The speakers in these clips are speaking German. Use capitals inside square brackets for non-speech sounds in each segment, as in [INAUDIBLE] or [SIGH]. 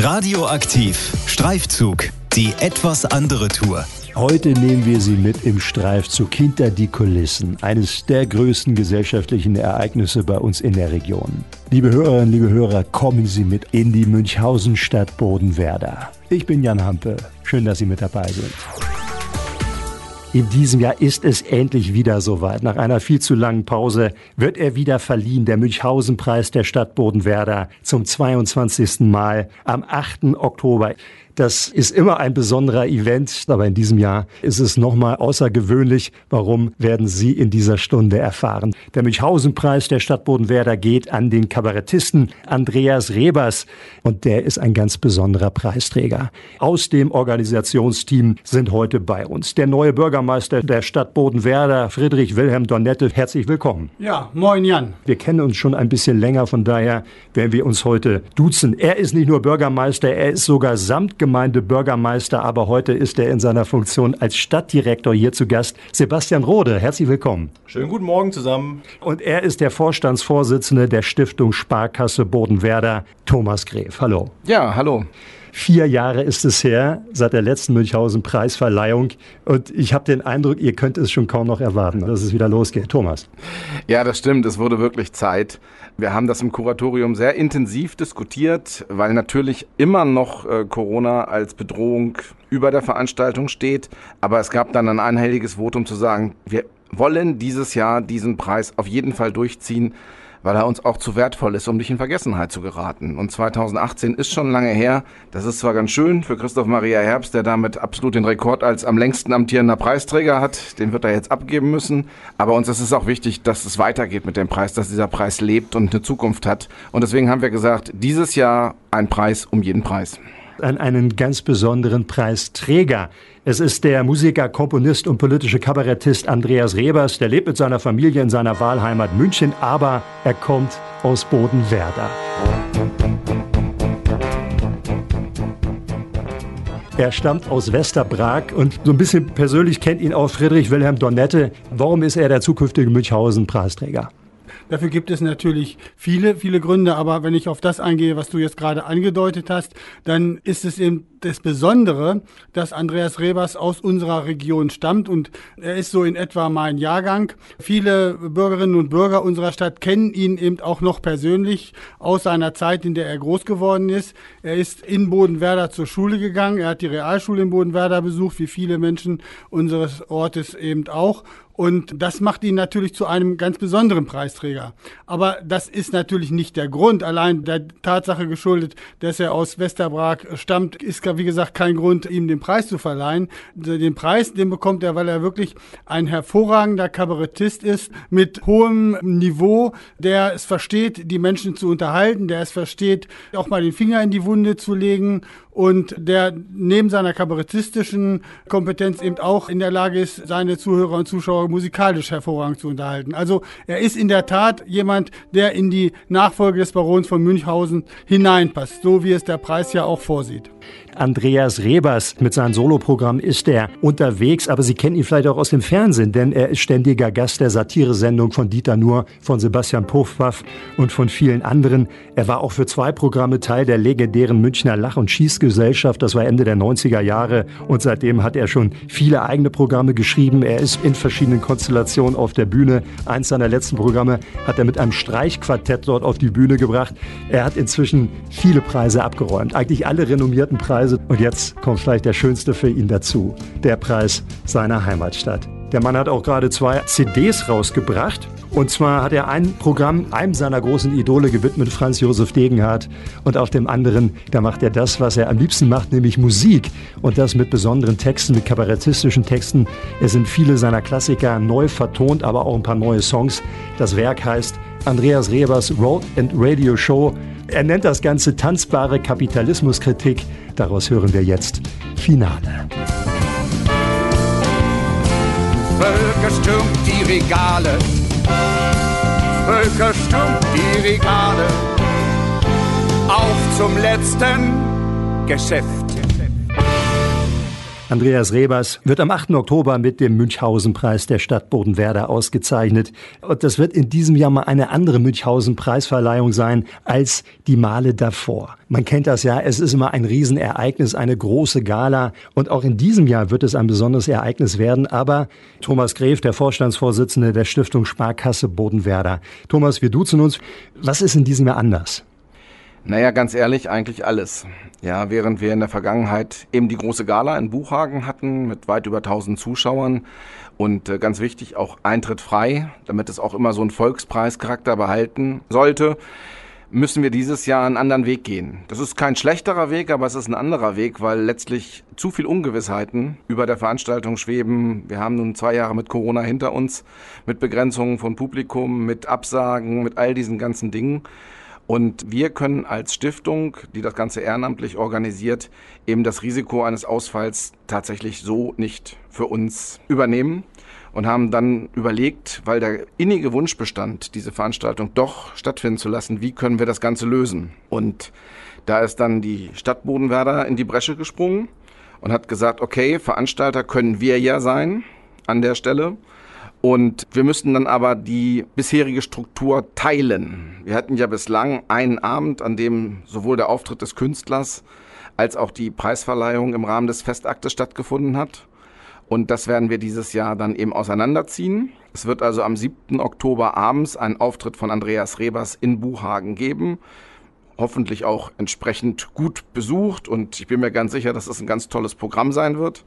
Radioaktiv. Streifzug. Die etwas andere Tour. Heute nehmen wir Sie mit im Streifzug hinter die Kulissen eines der größten gesellschaftlichen Ereignisse bei uns in der Region. Liebe Hörerinnen, liebe Hörer, kommen Sie mit in die Münchhausen-Stadt Bodenwerder. Ich bin Jan Hampe. Schön, dass Sie mit dabei sind. In diesem Jahr ist es endlich wieder soweit. Nach einer viel zu langen Pause wird er wieder verliehen, der Münchhausen-Preis der Stadt Bodenwerder zum 22. Mal am 8. Oktober. Das ist immer ein besonderer Event, aber in diesem Jahr ist es nochmal außergewöhnlich. Warum werden Sie in dieser Stunde erfahren? Der Münchhausen-Preis der Stadt Bodenwerder geht an den Kabarettisten Andreas Rebers und der ist ein ganz besonderer Preisträger. Aus dem Organisationsteam sind heute bei uns der neue Bürgermeister der Stadt Bodenwerder, Friedrich Wilhelm Donette. Herzlich willkommen. Ja, moin Jan. Wir kennen uns schon ein bisschen länger, von daher werden wir uns heute duzen. Er ist nicht nur Bürgermeister, er ist sogar Samtgemeister Gemeindebürgermeister, aber heute ist er in seiner Funktion als Stadtdirektor hier zu Gast. Sebastian Rode, herzlich willkommen. Schönen guten Morgen zusammen. Und er ist der Vorstandsvorsitzende der Stiftung Sparkasse Bodenwerder, Thomas Gref. Hallo. Ja, hallo. Vier Jahre ist es her, seit der letzten Münchhausen-Preisverleihung. Und ich habe den Eindruck, ihr könnt es schon kaum noch erwarten, dass es wieder losgeht. Thomas. Ja, das stimmt. Es wurde wirklich Zeit. Wir haben das im Kuratorium sehr intensiv diskutiert, weil natürlich immer noch äh, Corona als Bedrohung über der Veranstaltung steht. Aber es gab dann ein einhelliges Votum zu sagen, wir wollen dieses Jahr diesen Preis auf jeden Fall durchziehen weil er uns auch zu wertvoll ist, um nicht in Vergessenheit zu geraten. Und 2018 ist schon lange her. Das ist zwar ganz schön für Christoph Maria Herbst, der damit absolut den Rekord als am längsten amtierender Preisträger hat. Den wird er jetzt abgeben müssen. Aber uns ist es auch wichtig, dass es weitergeht mit dem Preis, dass dieser Preis lebt und eine Zukunft hat. Und deswegen haben wir gesagt, dieses Jahr ein Preis um jeden Preis an einen ganz besonderen Preisträger. Es ist der Musiker, Komponist und politische Kabarettist Andreas Rebers. Der lebt mit seiner Familie in seiner Wahlheimat München, aber er kommt aus Bodenwerder. Er stammt aus Westerbrag und so ein bisschen persönlich kennt ihn auch Friedrich Wilhelm Donette. Warum ist er der zukünftige Münchhausen-Preisträger? Dafür gibt es natürlich viele, viele Gründe, aber wenn ich auf das eingehe, was du jetzt gerade angedeutet hast, dann ist es eben das Besondere, dass Andreas Rebers aus unserer Region stammt und er ist so in etwa mein Jahrgang. Viele Bürgerinnen und Bürger unserer Stadt kennen ihn eben auch noch persönlich aus seiner Zeit, in der er groß geworden ist. Er ist in Bodenwerder zur Schule gegangen. Er hat die Realschule in Bodenwerder besucht, wie viele Menschen unseres Ortes eben auch. Und das macht ihn natürlich zu einem ganz besonderen Preisträger. Aber das ist natürlich nicht der Grund. Allein der Tatsache geschuldet, dass er aus Westerbrag stammt, ist, wie gesagt, kein Grund, ihm den Preis zu verleihen. Den Preis, den bekommt er, weil er wirklich ein hervorragender Kabarettist ist, mit hohem Niveau, der es versteht, die Menschen zu unterhalten, der es versteht, auch mal den Finger in die Wunde zu legen und der neben seiner kabarettistischen Kompetenz eben auch in der Lage ist, seine Zuhörer und Zuschauer musikalisch hervorragend zu unterhalten. Also er ist in der Tat jemand, der in die Nachfolge des Barons von Münchhausen hineinpasst, so wie es der Preis ja auch vorsieht. Andreas Rebers mit seinem Soloprogramm ist er unterwegs, aber Sie kennen ihn vielleicht auch aus dem Fernsehen, denn er ist ständiger Gast der Satiresendung von Dieter Nuhr, von Sebastian Puffwaff und von vielen anderen. Er war auch für zwei Programme Teil der legendären Münchner Lach- und Schießgesellschaft. Das war Ende der 90er Jahre und seitdem hat er schon viele eigene Programme geschrieben. Er ist in verschiedenen Konstellationen auf der Bühne. Eins seiner letzten Programme hat er mit einem Streichquartett dort auf die Bühne gebracht. Er hat inzwischen viele Preise abgeräumt, eigentlich alle renommierten Preise. Und jetzt kommt vielleicht der schönste für ihn dazu, der Preis seiner Heimatstadt. Der Mann hat auch gerade zwei CDs rausgebracht. Und zwar hat er ein Programm einem seiner großen Idole gewidmet, Franz Josef Degenhardt. Und auf dem anderen, da macht er das, was er am liebsten macht, nämlich Musik. Und das mit besonderen Texten, mit kabarettistischen Texten. Es sind viele seiner Klassiker neu vertont, aber auch ein paar neue Songs. Das Werk heißt Andreas Rebers Road and Radio Show. Er nennt das Ganze tanzbare Kapitalismuskritik. Daraus hören wir jetzt Finale. Völker stürmt die Regale, Völker stürmt die Regale, auf zum letzten Geschäft. Andreas Rebers wird am 8. Oktober mit dem Münchhausen-Preis der Stadt Bodenwerder ausgezeichnet. Und das wird in diesem Jahr mal eine andere Münchhausen-Preisverleihung sein als die Male davor. Man kennt das ja, es ist immer ein Riesenereignis, eine große Gala. Und auch in diesem Jahr wird es ein besonderes Ereignis werden. Aber Thomas Gref, der Vorstandsvorsitzende der Stiftung Sparkasse Bodenwerder. Thomas, wir duzen uns. Was ist in diesem Jahr anders? Naja, ganz ehrlich, eigentlich alles. Ja, während wir in der Vergangenheit eben die große Gala in Buchhagen hatten mit weit über 1000 Zuschauern und äh, ganz wichtig auch Eintritt frei, damit es auch immer so einen Volkspreischarakter behalten sollte, müssen wir dieses Jahr einen anderen Weg gehen. Das ist kein schlechterer Weg, aber es ist ein anderer Weg, weil letztlich zu viel Ungewissheiten über der Veranstaltung schweben. Wir haben nun zwei Jahre mit Corona hinter uns, mit Begrenzungen von Publikum, mit Absagen, mit all diesen ganzen Dingen. Und wir können als Stiftung, die das Ganze ehrenamtlich organisiert, eben das Risiko eines Ausfalls tatsächlich so nicht für uns übernehmen und haben dann überlegt, weil der innige Wunsch bestand, diese Veranstaltung doch stattfinden zu lassen, wie können wir das Ganze lösen? Und da ist dann die Stadt Bodenwerder in die Bresche gesprungen und hat gesagt, okay, Veranstalter können wir ja sein an der Stelle. Und wir müssten dann aber die bisherige Struktur teilen. Wir hatten ja bislang einen Abend, an dem sowohl der Auftritt des Künstlers als auch die Preisverleihung im Rahmen des Festaktes stattgefunden hat. Und das werden wir dieses Jahr dann eben auseinanderziehen. Es wird also am 7. Oktober abends einen Auftritt von Andreas Rebers in Buchhagen geben. Hoffentlich auch entsprechend gut besucht und ich bin mir ganz sicher, dass es ein ganz tolles Programm sein wird.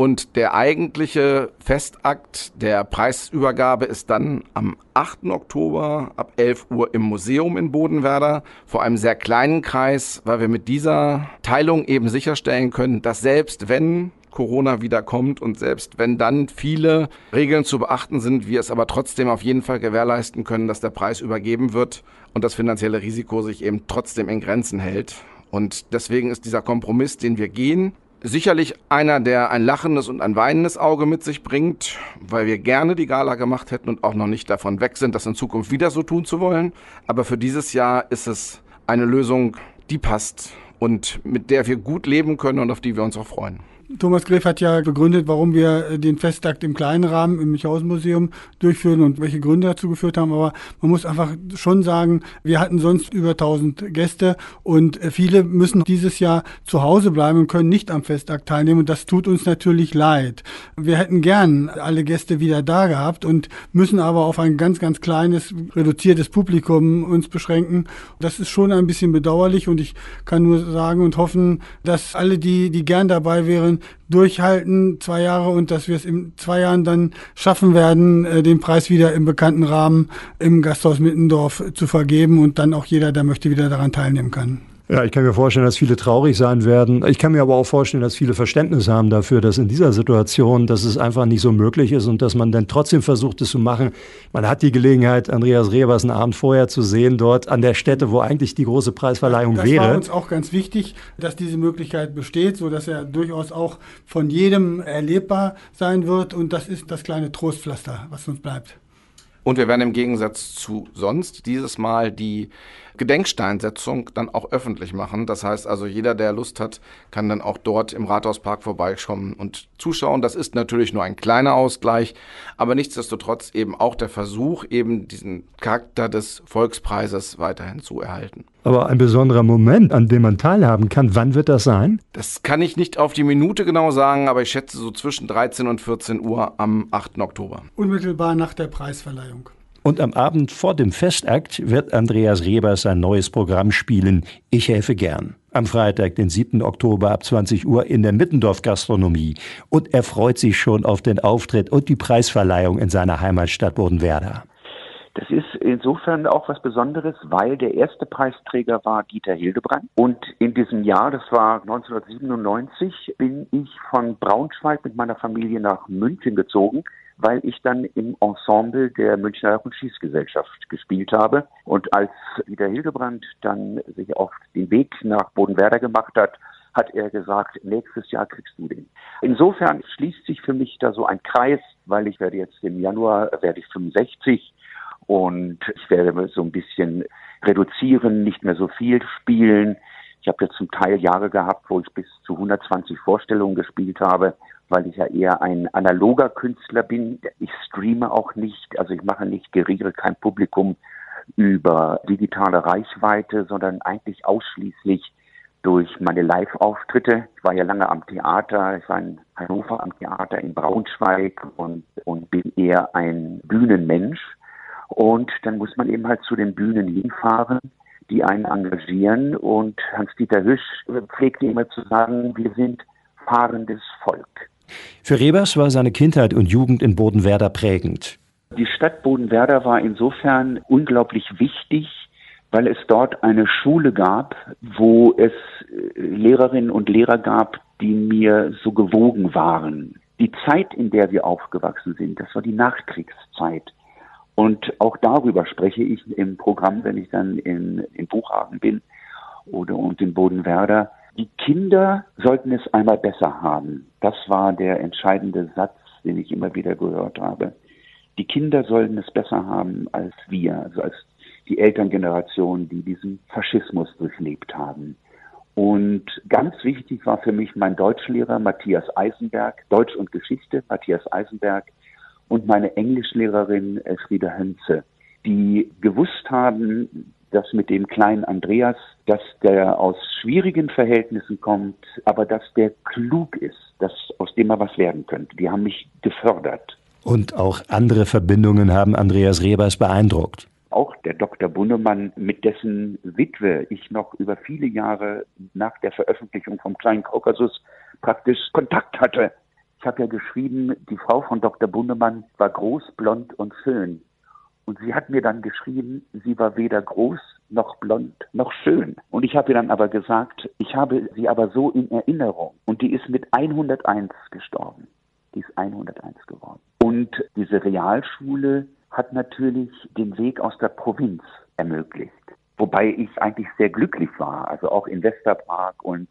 Und der eigentliche Festakt der Preisübergabe ist dann am 8. Oktober ab 11 Uhr im Museum in Bodenwerder vor einem sehr kleinen Kreis, weil wir mit dieser Teilung eben sicherstellen können, dass selbst wenn Corona wieder kommt und selbst wenn dann viele Regeln zu beachten sind, wir es aber trotzdem auf jeden Fall gewährleisten können, dass der Preis übergeben wird und das finanzielle Risiko sich eben trotzdem in Grenzen hält. Und deswegen ist dieser Kompromiss, den wir gehen, Sicherlich einer, der ein lachendes und ein weinendes Auge mit sich bringt, weil wir gerne die Gala gemacht hätten und auch noch nicht davon weg sind, das in Zukunft wieder so tun zu wollen. Aber für dieses Jahr ist es eine Lösung, die passt und mit der wir gut leben können und auf die wir uns auch freuen. Thomas Greff hat ja begründet, warum wir äh, den Festakt im kleinen Rahmen im Münchhausen-Museum durchführen und welche Gründe dazu geführt haben. Aber man muss einfach schon sagen, wir hatten sonst über 1000 Gäste und äh, viele müssen dieses Jahr zu Hause bleiben und können nicht am Festakt teilnehmen. Und das tut uns natürlich leid. Wir hätten gern alle Gäste wieder da gehabt und müssen aber auf ein ganz, ganz kleines, reduziertes Publikum uns beschränken. Das ist schon ein bisschen bedauerlich und ich kann nur sagen und hoffen, dass alle, die, die gern dabei wären, durchhalten, zwei Jahre, und dass wir es in zwei Jahren dann schaffen werden, äh, den Preis wieder im bekannten Rahmen im Gasthaus Mittendorf zu vergeben und dann auch jeder, der möchte, wieder daran teilnehmen kann. Ja, ich kann mir vorstellen, dass viele traurig sein werden. Ich kann mir aber auch vorstellen, dass viele Verständnis haben dafür, dass in dieser Situation, dass es einfach nicht so möglich ist und dass man dann trotzdem versucht, es zu machen. Man hat die Gelegenheit, Andreas Rebers einen Abend vorher zu sehen, dort an der Stätte, wo eigentlich die große Preisverleihung das wäre. Das war uns auch ganz wichtig, dass diese Möglichkeit besteht, so dass er durchaus auch von jedem erlebbar sein wird. Und das ist das kleine Trostpflaster, was uns bleibt. Und wir werden im Gegensatz zu sonst dieses Mal die Gedenksteinsetzung dann auch öffentlich machen. Das heißt also, jeder, der Lust hat, kann dann auch dort im Rathauspark vorbeikommen und zuschauen. Das ist natürlich nur ein kleiner Ausgleich, aber nichtsdestotrotz eben auch der Versuch, eben diesen Charakter des Volkspreises weiterhin zu erhalten. Aber ein besonderer Moment, an dem man teilhaben kann, wann wird das sein? Das kann ich nicht auf die Minute genau sagen, aber ich schätze so zwischen 13 und 14 Uhr am 8. Oktober. Unmittelbar nach der Preisverleihung. Und am Abend vor dem Festakt wird Andreas Rebers sein neues Programm spielen, Ich helfe gern. Am Freitag, den 7. Oktober ab 20 Uhr in der Mittendorf Gastronomie. Und er freut sich schon auf den Auftritt und die Preisverleihung in seiner Heimatstadt Bodenwerder. Das ist insofern auch was Besonderes, weil der erste Preisträger war Dieter Hildebrand. Und in diesem Jahr, das war 1997, bin ich von Braunschweig mit meiner Familie nach München gezogen weil ich dann im Ensemble der Münchner Jach- und Schießgesellschaft gespielt habe. Und als Dieter Hildebrand dann sich auf den Weg nach Bodenwerder gemacht hat, hat er gesagt, nächstes Jahr kriegst du den. Insofern schließt sich für mich da so ein Kreis, weil ich werde jetzt im Januar, werde ich 65 und ich werde so ein bisschen reduzieren, nicht mehr so viel spielen, Ich habe jetzt zum Teil Jahre gehabt, wo ich bis zu 120 Vorstellungen gespielt habe, weil ich ja eher ein analoger Künstler bin. Ich streame auch nicht, also ich mache nicht, geriere kein Publikum über digitale Reichweite, sondern eigentlich ausschließlich durch meine Live-Auftritte. Ich war ja lange am Theater, ich war in Hannover am Theater in Braunschweig und, und bin eher ein Bühnenmensch. Und dann muss man eben halt zu den Bühnen hinfahren, die einen engagieren. Und Hans-Dieter Hüsch pflegte immer zu sagen, wir sind fahrendes Volk. Für Rebers war seine Kindheit und Jugend in Bodenwerder prägend. Die Stadt Bodenwerder war insofern unglaublich wichtig, weil es dort eine Schule gab, wo es äh, Lehrerinnen und Lehrer gab, die mir so gewogen waren. Die Zeit, in der wir aufgewachsen sind, das war die Nachkriegszeit. Und auch darüber spreche ich im Programm, wenn ich dann in, in Buchhagen bin oder und in Bodenwerder. Die Kinder sollten es einmal besser haben. Das war der entscheidende Satz, den ich immer wieder gehört habe. Die Kinder sollten es besser haben als wir, also als die Elterngeneration, die diesen Faschismus durchlebt haben. Und ganz wichtig war für mich mein Deutschlehrer Matthias Eisenberg, Deutsch und Geschichte, Matthias Eisenberg und meine Englischlehrerin Elfriede Hönze, die gewusst haben, dass mit dem kleinen Andreas, dass der aus schwierigen Verhältnissen kommt, aber dass der klug ist, dass aus dem er was werden könnte. Die haben mich gefördert. Und auch andere Verbindungen haben Andreas Rebers beeindruckt. Auch der Dr. Bunnemann, mit dessen Witwe ich noch über viele Jahre nach der Veröffentlichung vom kleinen Kaukasus praktisch Kontakt hatte. Ich habe ja geschrieben, die Frau von Dr. Bunnemann war groß, blond und schön. Und sie hat mir dann geschrieben, sie war weder groß noch blond noch schön. Und ich habe ihr dann aber gesagt, ich habe sie aber so in Erinnerung. Und die ist mit 101 gestorben. Die ist 101 geworden. Und diese Realschule hat natürlich den Weg aus der Provinz ermöglicht. Wobei ich eigentlich sehr glücklich war, also auch in Westerpark und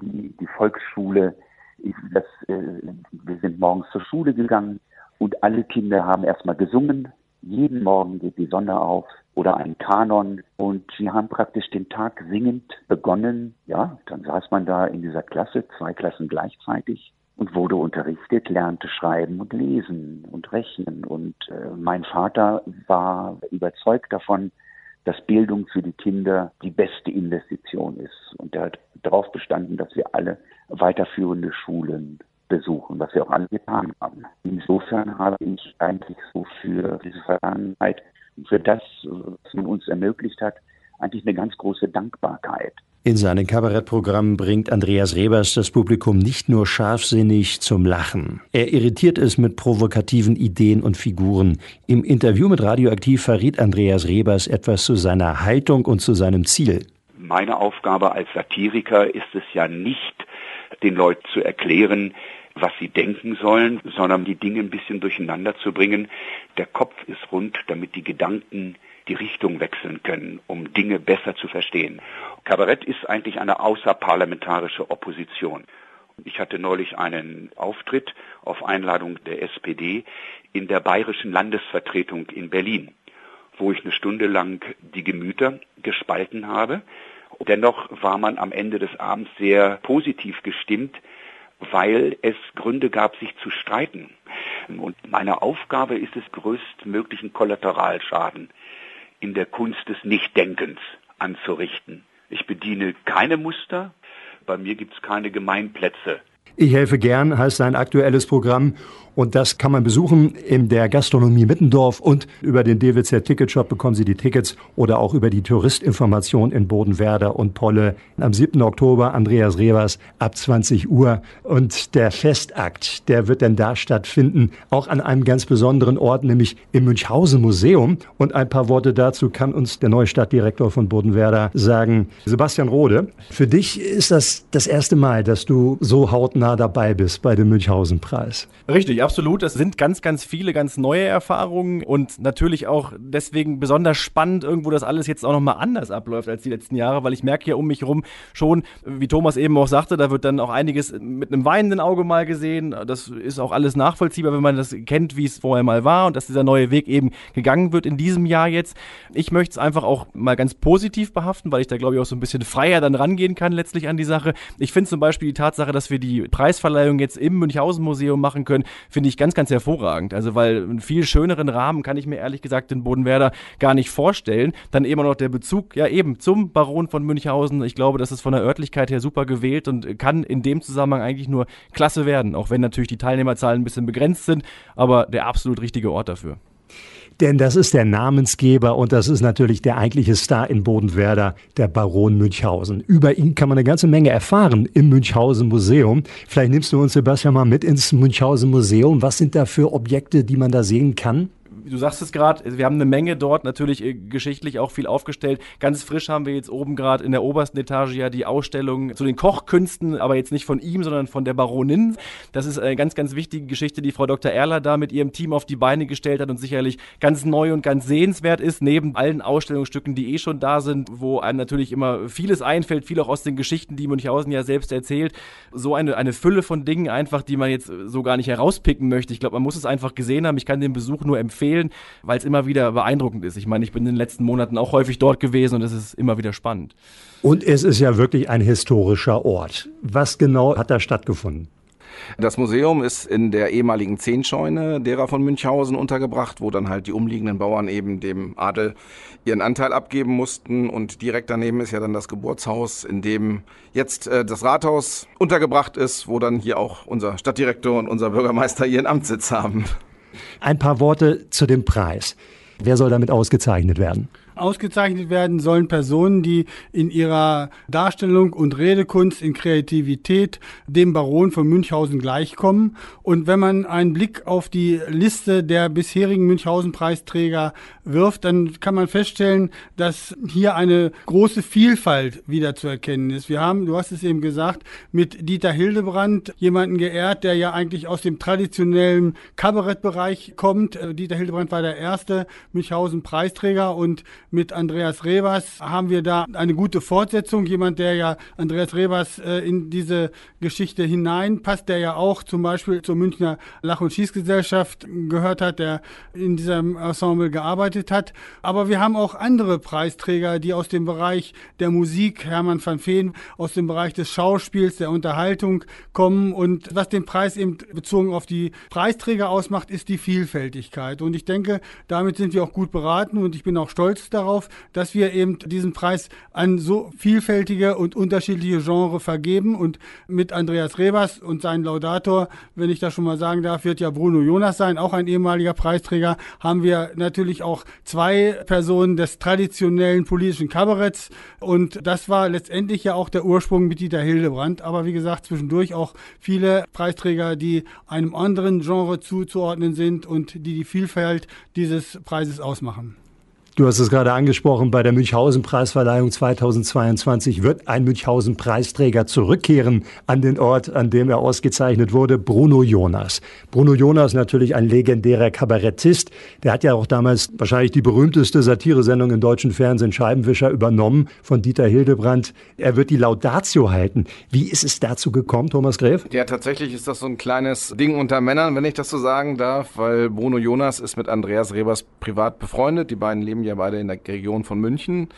die, die Volksschule. Ich, das, äh, wir sind morgens zur Schule gegangen und alle Kinder haben erstmal gesungen. Jeden Morgen geht die Sonne auf oder ein Kanon und sie haben praktisch den Tag singend begonnen. Ja, dann saß man da in dieser Klasse, zwei Klassen gleichzeitig und wurde unterrichtet, lernte schreiben und lesen und rechnen. Und äh, mein Vater war überzeugt davon, dass Bildung für die Kinder die beste Investition ist. Und er hat darauf bestanden, dass wir alle weiterführende Schulen besuchen, was wir auch alle getan haben. Insofern habe ich eigentlich so für diese Vergangenheit, für das, was man uns ermöglicht hat, eigentlich eine ganz große Dankbarkeit. In seinem Kabarettprogramm bringt Andreas Rebers das Publikum nicht nur scharfsinnig zum Lachen. Er irritiert es mit provokativen Ideen und Figuren. Im Interview mit Radioaktiv verriet Andreas Rebers etwas zu seiner Haltung und zu seinem Ziel. Meine Aufgabe als Satiriker ist es ja nicht, den Leuten zu erklären, was sie denken sollen, sondern die Dinge ein bisschen durcheinander zu bringen. Der Kopf ist rund, damit die Gedanken die Richtung wechseln können, um Dinge besser zu verstehen. Kabarett ist eigentlich eine außerparlamentarische Opposition. Ich hatte neulich einen Auftritt auf Einladung der SPD in der bayerischen Landesvertretung in Berlin, wo ich eine Stunde lang die Gemüter gespalten habe. Dennoch war man am Ende des Abends sehr positiv gestimmt, weil es Gründe gab, sich zu streiten. Und meine Aufgabe ist es, größtmöglichen Kollateralschaden in der Kunst des Nichtdenkens anzurichten. Ich bediene keine Muster, bei mir gibt es keine Gemeinplätze. Ich helfe gern heißt sein aktuelles Programm und das kann man besuchen in der Gastronomie Mittendorf und über den DWZ Ticketshop bekommen Sie die Tickets oder auch über die Touristinformation in Bodenwerder und Polle. Am 7. Oktober Andreas Revers ab 20 Uhr und der Festakt, der wird dann da stattfinden, auch an einem ganz besonderen Ort, nämlich im Münchhausen Museum. Und ein paar Worte dazu kann uns der neue Stadtdirektor von Bodenwerder sagen. Sebastian Rode, für dich ist das das erste Mal, dass du so hautnah hautnah dabei bist bei dem Münchhausen-Preis. Richtig, absolut. Das sind ganz, ganz viele ganz neue Erfahrungen und natürlich auch deswegen besonders spannend, irgendwo das alles jetzt auch nochmal anders abläuft als die letzten Jahre, weil ich merke ja um mich rum schon, wie Thomas eben auch sagte, da wird dann auch einiges mit einem weinenden Auge mal gesehen. Das ist auch alles nachvollziehbar, wenn man das kennt, wie es vorher mal war und dass dieser neue Weg eben gegangen wird in diesem Jahr jetzt. Ich möchte es einfach auch mal ganz positiv behaften, weil ich da glaube ich auch so ein bisschen freier dann rangehen kann letztlich an die Sache. Ich finde zum Beispiel die Tatsache, dass wir die Preisverleihung jetzt im Münchhausen Museum machen können, finde ich ganz, ganz hervorragend. Also weil einen viel schöneren Rahmen kann ich mir ehrlich gesagt in Bodenwerder gar nicht vorstellen. Dann eben noch der Bezug ja eben zum Baron von Münchhausen. Ich glaube, das ist von der Örtlichkeit her super gewählt und kann in dem Zusammenhang eigentlich nur klasse werden, auch wenn natürlich die Teilnehmerzahlen ein bisschen begrenzt sind, aber der absolut richtige Ort dafür. Denn das ist der Namensgeber und das ist natürlich der eigentliche Star in Bodenwerder, der Baron Münchhausen. Über ihn kann man eine ganze Menge erfahren im Münchhausen Museum. Vielleicht nimmst du uns, Sebastian, mal mit ins Münchhausen Museum. Was sind da für Objekte, die man da sehen kann? Du sagst es gerade, wir haben eine Menge dort, natürlich äh, geschichtlich auch viel aufgestellt. Ganz frisch haben wir jetzt oben gerade in der obersten Etage ja die Ausstellung zu den Kochkünsten, aber jetzt nicht von ihm, sondern von der Baronin. Das ist eine ganz, ganz wichtige Geschichte, die Frau Dr. Erler da mit ihrem Team auf die Beine gestellt hat und sicherlich ganz neu und ganz sehenswert ist, neben allen Ausstellungsstücken, die eh schon da sind, wo einem natürlich immer vieles einfällt, viel auch aus den Geschichten, die Münchhausen ja selbst erzählt. So eine, eine Fülle von Dingen einfach, die man jetzt so gar nicht herauspicken möchte. Ich glaube, man muss es einfach gesehen haben. Ich kann den Besuch nur empfehlen empfehlen, weil es immer wieder beeindruckend ist. Ich meine, ich bin in den letzten Monaten auch häufig dort gewesen und es ist immer wieder spannend. Und es ist ja wirklich ein historischer Ort. Was genau hat da stattgefunden? Das Museum ist in der ehemaligen Zehnscheune derer von Münchhausen untergebracht, wo dann halt die umliegenden Bauern eben dem Adel ihren Anteil abgeben mussten. Und direkt daneben ist ja dann das Geburtshaus, in dem jetzt äh, das Rathaus untergebracht ist, wo dann hier auch unser Stadtdirektor und unser Bürgermeister ihren Amtssitz haben. Ein paar Worte zu dem Preis. Wer soll damit ausgezeichnet werden? Ausgezeichnet werden sollen Personen, die in ihrer Darstellung und Redekunst, in Kreativität dem Baron von Münchhausen gleichkommen. Und wenn man einen Blick auf die Liste der bisherigen Münchhausen-Preisträger wirft, dann kann man feststellen, dass hier eine große Vielfalt wieder zu erkennen ist. Wir haben, du hast es eben gesagt, mit Dieter Hildebrand jemanden geehrt, der ja eigentlich aus dem traditionellen Kabarettbereich kommt. Äh, Dieter Hildebrand war der erste Münchhausen-Preisträger und mit Andreas Rebers haben wir da eine gute Fortsetzung. Jemand, der ja Andreas Rebers äh, in diese Geschichte hineinpasst, der ja auch zum Beispiel zur Münchner Lach- und Schießgesellschaft gehört hat, der in diesem Ensemble gearbeitet hat. Aber wir haben auch andere Preisträger, die aus dem Bereich der Musik, Hermann van Feen, aus dem Bereich des Schauspiels, der Unterhaltung kommen. Und was den Preis eben bezogen auf die Preisträger ausmacht, ist die Vielfältigkeit. Und ich denke, damit sind wir auch gut beraten und ich bin auch stolz darauf, darauf, dass wir eben diesen Preis an so vielfältige und unterschiedliche Genre vergeben. Und mit Andreas Rebers und seinem Laudator, wenn ich das schon mal sagen darf, wird ja Bruno Jonas sein, auch ein ehemaliger Preisträger, haben wir natürlich auch zwei Personen des traditionellen politischen Kabaretts. Und das war letztendlich ja auch der Ursprung mit Dieter Hildebrand. Aber wie gesagt, zwischendurch auch viele Preisträger, die einem anderen Genre zuzuordnen sind und die die Vielfalt dieses Preises ausmachen. Du hast es gerade angesprochen, bei der Münchhausen-Preisverleihung 2022 wird ein Münchhausen-Preisträger zurückkehren an den Ort, an dem er ausgezeichnet wurde, Bruno Jonas. Bruno Jonas natürlich ein legendärer Kabarettist. Der hat ja auch damals wahrscheinlich die berühmteste Satiresendung im deutschen Fernsehen Scheibenwischer übernommen von Dieter Hildebrand. Er wird die Laudatio halten. Wie ist es dazu gekommen, Thomas Gräf? Ja, tatsächlich ist das so ein kleines Ding unter Männern, wenn ich das so sagen darf, weil Bruno Jonas ist mit Andreas Rebers privat befreundet. Die beiden leben ja beide in der Region von München.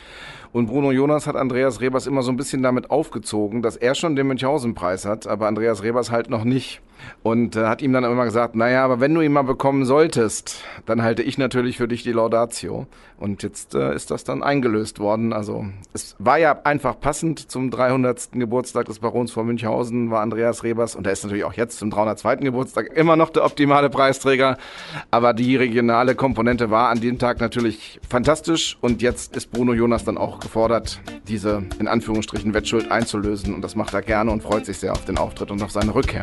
Und Bruno Jonas hat Andreas Rebers immer so ein bisschen damit aufgezogen, dass er schon den Münchhausen-Preis hat, aber Andreas Rebers halt noch nicht. Und äh, hat ihm dann immer gesagt, naja, aber wenn du ihn mal bekommen solltest, dann halte ich natürlich für dich die Laudatio. Und jetzt äh, ist das dann eingelöst worden. Also es war ja einfach passend zum 300. Geburtstag des Barons von Münchhausen, war Andreas Rebers. Und er ist natürlich auch jetzt zum 302. Geburtstag immer noch der optimale Preisträger. Aber die regionale Komponente war an dem Tag natürlich fantastisch. Und jetzt ist Bruno Jonas dann auch gefordert, diese in Anführungsstrichen Wettschuld einzulösen. Und das macht er gerne und freut sich sehr auf den Auftritt und auf seine Rückkehr.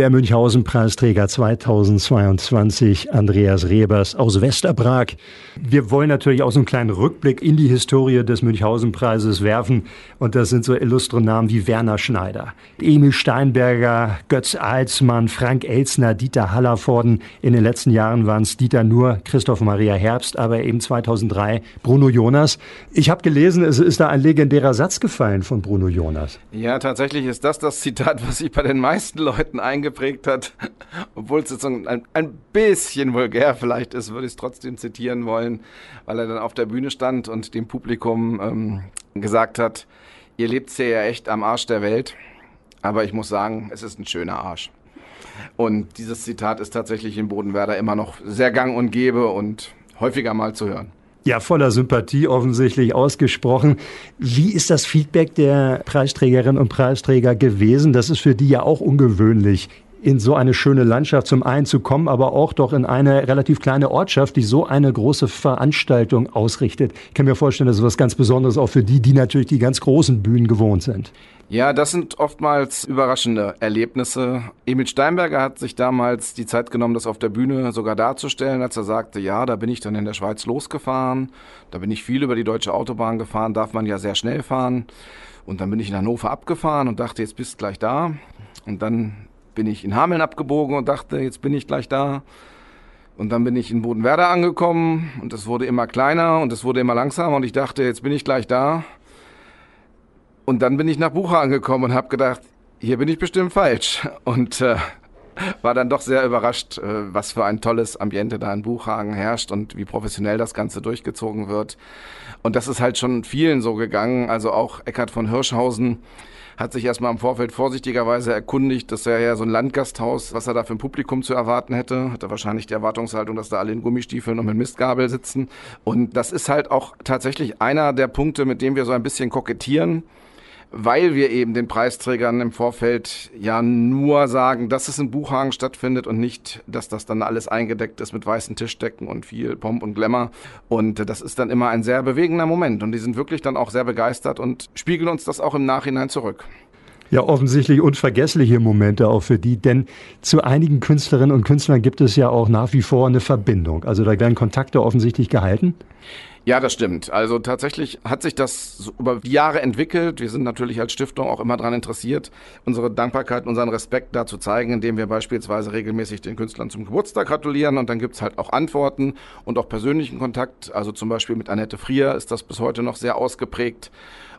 Der Münchhausen-Preisträger 2022, Andreas Rebers aus Westerbrag. Wir wollen natürlich auch so einen kleinen Rückblick in die Historie des Münchhausen-Preises werfen. Und das sind so illustre Namen wie Werner Schneider, Emil Steinberger, Götz Alsmann, Frank Elzner, Dieter Hallervorden. In den letzten Jahren waren es Dieter Nur, Christoph Maria Herbst, aber eben 2003 Bruno Jonas. Ich habe gelesen, es ist da ein legendärer Satz gefallen von Bruno Jonas. Ja, tatsächlich ist das das Zitat, was sich bei den meisten Leuten eingeprägt hat. Obwohl es jetzt ein, ein bisschen vulgär vielleicht ist, würde ich es trotzdem zitieren wollen, weil er dann auf der Bühne stand und dem Publikum ähm, gesagt hat, ihr lebt hier ja echt am Arsch der Welt, aber ich muss sagen, es ist ein schöner Arsch. Und dieses Zitat ist tatsächlich in Bodenwerder immer noch sehr gang und gäbe und häufiger mal zu hören. Ja, voller Sympathie offensichtlich ausgesprochen. Wie ist das Feedback der Preisträgerinnen und Preisträger gewesen? Das ist für die ja auch ungewöhnlich, in so eine schöne Landschaft zum einen zu kommen, aber auch doch in eine relativ kleine Ortschaft, die so eine große Veranstaltung ausrichtet. Ich kann mir vorstellen, das ist was ganz Besonderes auch für die, die natürlich die ganz großen Bühnen gewohnt sind. Ja, das sind oftmals überraschende Erlebnisse. Emil Steinberger hat sich damals die Zeit genommen, das auf der Bühne sogar darzustellen, als er sagte, ja, da bin ich dann in der Schweiz losgefahren, da bin ich viel über die deutsche Autobahn gefahren, darf man ja sehr schnell fahren. Und dann bin ich in Hannover abgefahren und dachte, jetzt bist du gleich da. Und dann bin ich in Hameln abgebogen und dachte, jetzt bin ich gleich da. Und dann bin ich in Bodenwerder angekommen und es wurde immer kleiner und es wurde immer langsamer und ich dachte, jetzt bin ich gleich da. Und dann bin ich nach Bucher angekommen und habe gedacht, hier bin ich bestimmt falsch. Und äh, war dann doch sehr überrascht, äh, was für ein tolles Ambiente da in Buchhagen herrscht und wie professionell das Ganze durchgezogen wird. Und das ist halt schon vielen so gegangen. Also auch Eckhard von Hirschhausen hat sich erstmal im Vorfeld vorsichtigerweise erkundigt, dass er ja so ein Landgasthaus, was er da für ein Publikum zu erwarten hätte, hatte wahrscheinlich die Erwartungshaltung, dass da alle in Gummistiefeln und mit Mistgabel sitzen. Und das ist halt auch tatsächlich einer der Punkte, mit dem wir so ein bisschen kokettieren weil wir eben den Preisträgern im Vorfeld ja nur sagen, dass es in Buchhagen stattfindet und nicht, dass das dann alles eingedeckt ist mit weißen Tischdecken und viel Pomp und Glamour. Und das ist dann immer ein sehr bewegender Moment. Und die sind wirklich dann auch sehr begeistert und spiegeln uns das auch im Nachhinein zurück. Ja, offensichtlich unvergessliche Momente auch für die, denn zu einigen Künstlerinnen und Künstlern gibt es ja auch nach wie vor eine Verbindung. Also da werden Kontakte offensichtlich gehalten. Ja, das stimmt. Also tatsächlich hat sich das über die Jahre entwickelt. Wir sind natürlich als Stiftung auch immer daran interessiert, unsere Dankbarkeit, unseren Respekt dazu zeigen, indem wir beispielsweise regelmäßig den Künstlern zum Geburtstag gratulieren. Und dann gibt's halt auch Antworten und auch persönlichen Kontakt. Also zum Beispiel mit Annette Frier ist das bis heute noch sehr ausgeprägt.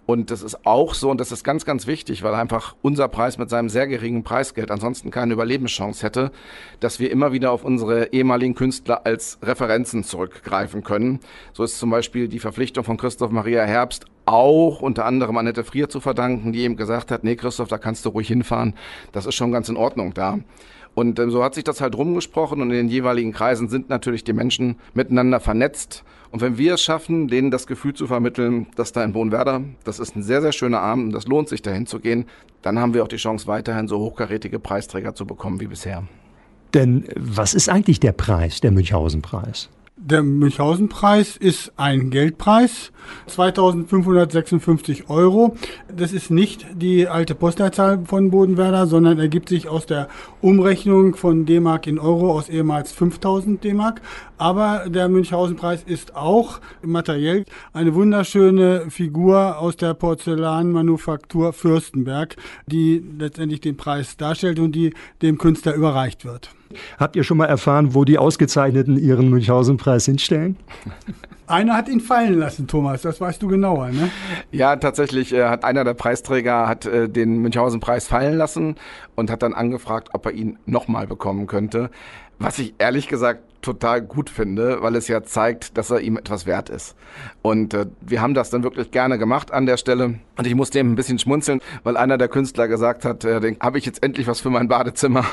Und das ist auch so, und das ist ganz, ganz wichtig, weil einfach unser Preis mit seinem sehr geringen Preisgeld ansonsten keine Überlebenschance hätte, dass wir immer wieder auf unsere ehemaligen Künstler als Referenzen zurückgreifen können. So ist zum Beispiel die Verpflichtung von Christoph Maria Herbst auch unter anderem Annette Frier zu verdanken, die eben gesagt hat, nee Christoph, da kannst du ruhig hinfahren, das ist schon ganz in Ordnung da. Und ähm, so hat sich das halt rumgesprochen und in den jeweiligen Kreisen sind natürlich die Menschen miteinander vernetzt. Und wenn wir es schaffen, denen das Gefühl zu vermitteln, dass da in Bohnwerder, das ist ein sehr, sehr schöner Abend und das lohnt sich dahin zu gehen, dann haben wir auch die Chance, weiterhin so hochkarätige Preisträger zu bekommen wie bisher. Denn was ist eigentlich der Preis, der Münchhausen-Preis? Der Münchhausen-Preis ist ein Geldpreis, 2556 Euro. Das ist nicht die alte Postleitzahl von Bodenwerder, sondern ergibt sich aus der Umrechnung von D-Mark in Euro aus ehemals 5000 D-Mark. Aber der Münchhausen-Preis ist auch materiell eine wunderschöne Figur aus der Porzellanmanufaktur Fürstenberg, die letztendlich den Preis darstellt und die dem Künstler überreicht wird. Habt ihr schon mal erfahren, wo die Ausgezeichneten ihren Münchhausen-Preis hinstellen? [LAUGHS] Einer hat ihn fallen lassen, Thomas, das weißt du genauer, ne? Ja, tatsächlich äh, hat einer der Preisträger hat äh, den Münchhausen-Preis fallen lassen und hat dann angefragt, ob er ihn nochmal bekommen könnte. Was ich ehrlich gesagt total gut finde, weil es ja zeigt, dass er ihm etwas wert ist. Und äh, wir haben das dann wirklich gerne gemacht an der Stelle. Und ich musste eben ein bisschen schmunzeln, weil einer der Künstler gesagt hat, äh, habe ich jetzt endlich was für mein Badezimmer.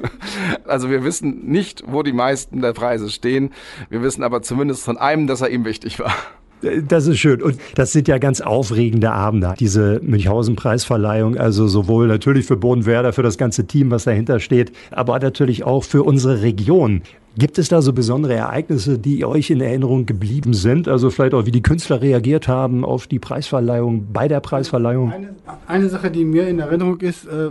[LAUGHS] also wir wissen nicht, wo die meisten der Preise stehen. Wir wissen aber zumindest von einem, dass er ihm wichtig war. Das ist schön. Und das sind ja ganz aufregende Abende, diese Münchhausen-Preisverleihung. Also sowohl natürlich für Bodenwerder, für das ganze Team, was dahinter steht, aber natürlich auch für unsere Region. Gibt es da so besondere Ereignisse, die euch in Erinnerung geblieben sind? Also vielleicht auch, wie die Künstler reagiert haben auf die Preisverleihung, bei der Preisverleihung? Eine, eine Sache, die mir in Erinnerung ist, äh,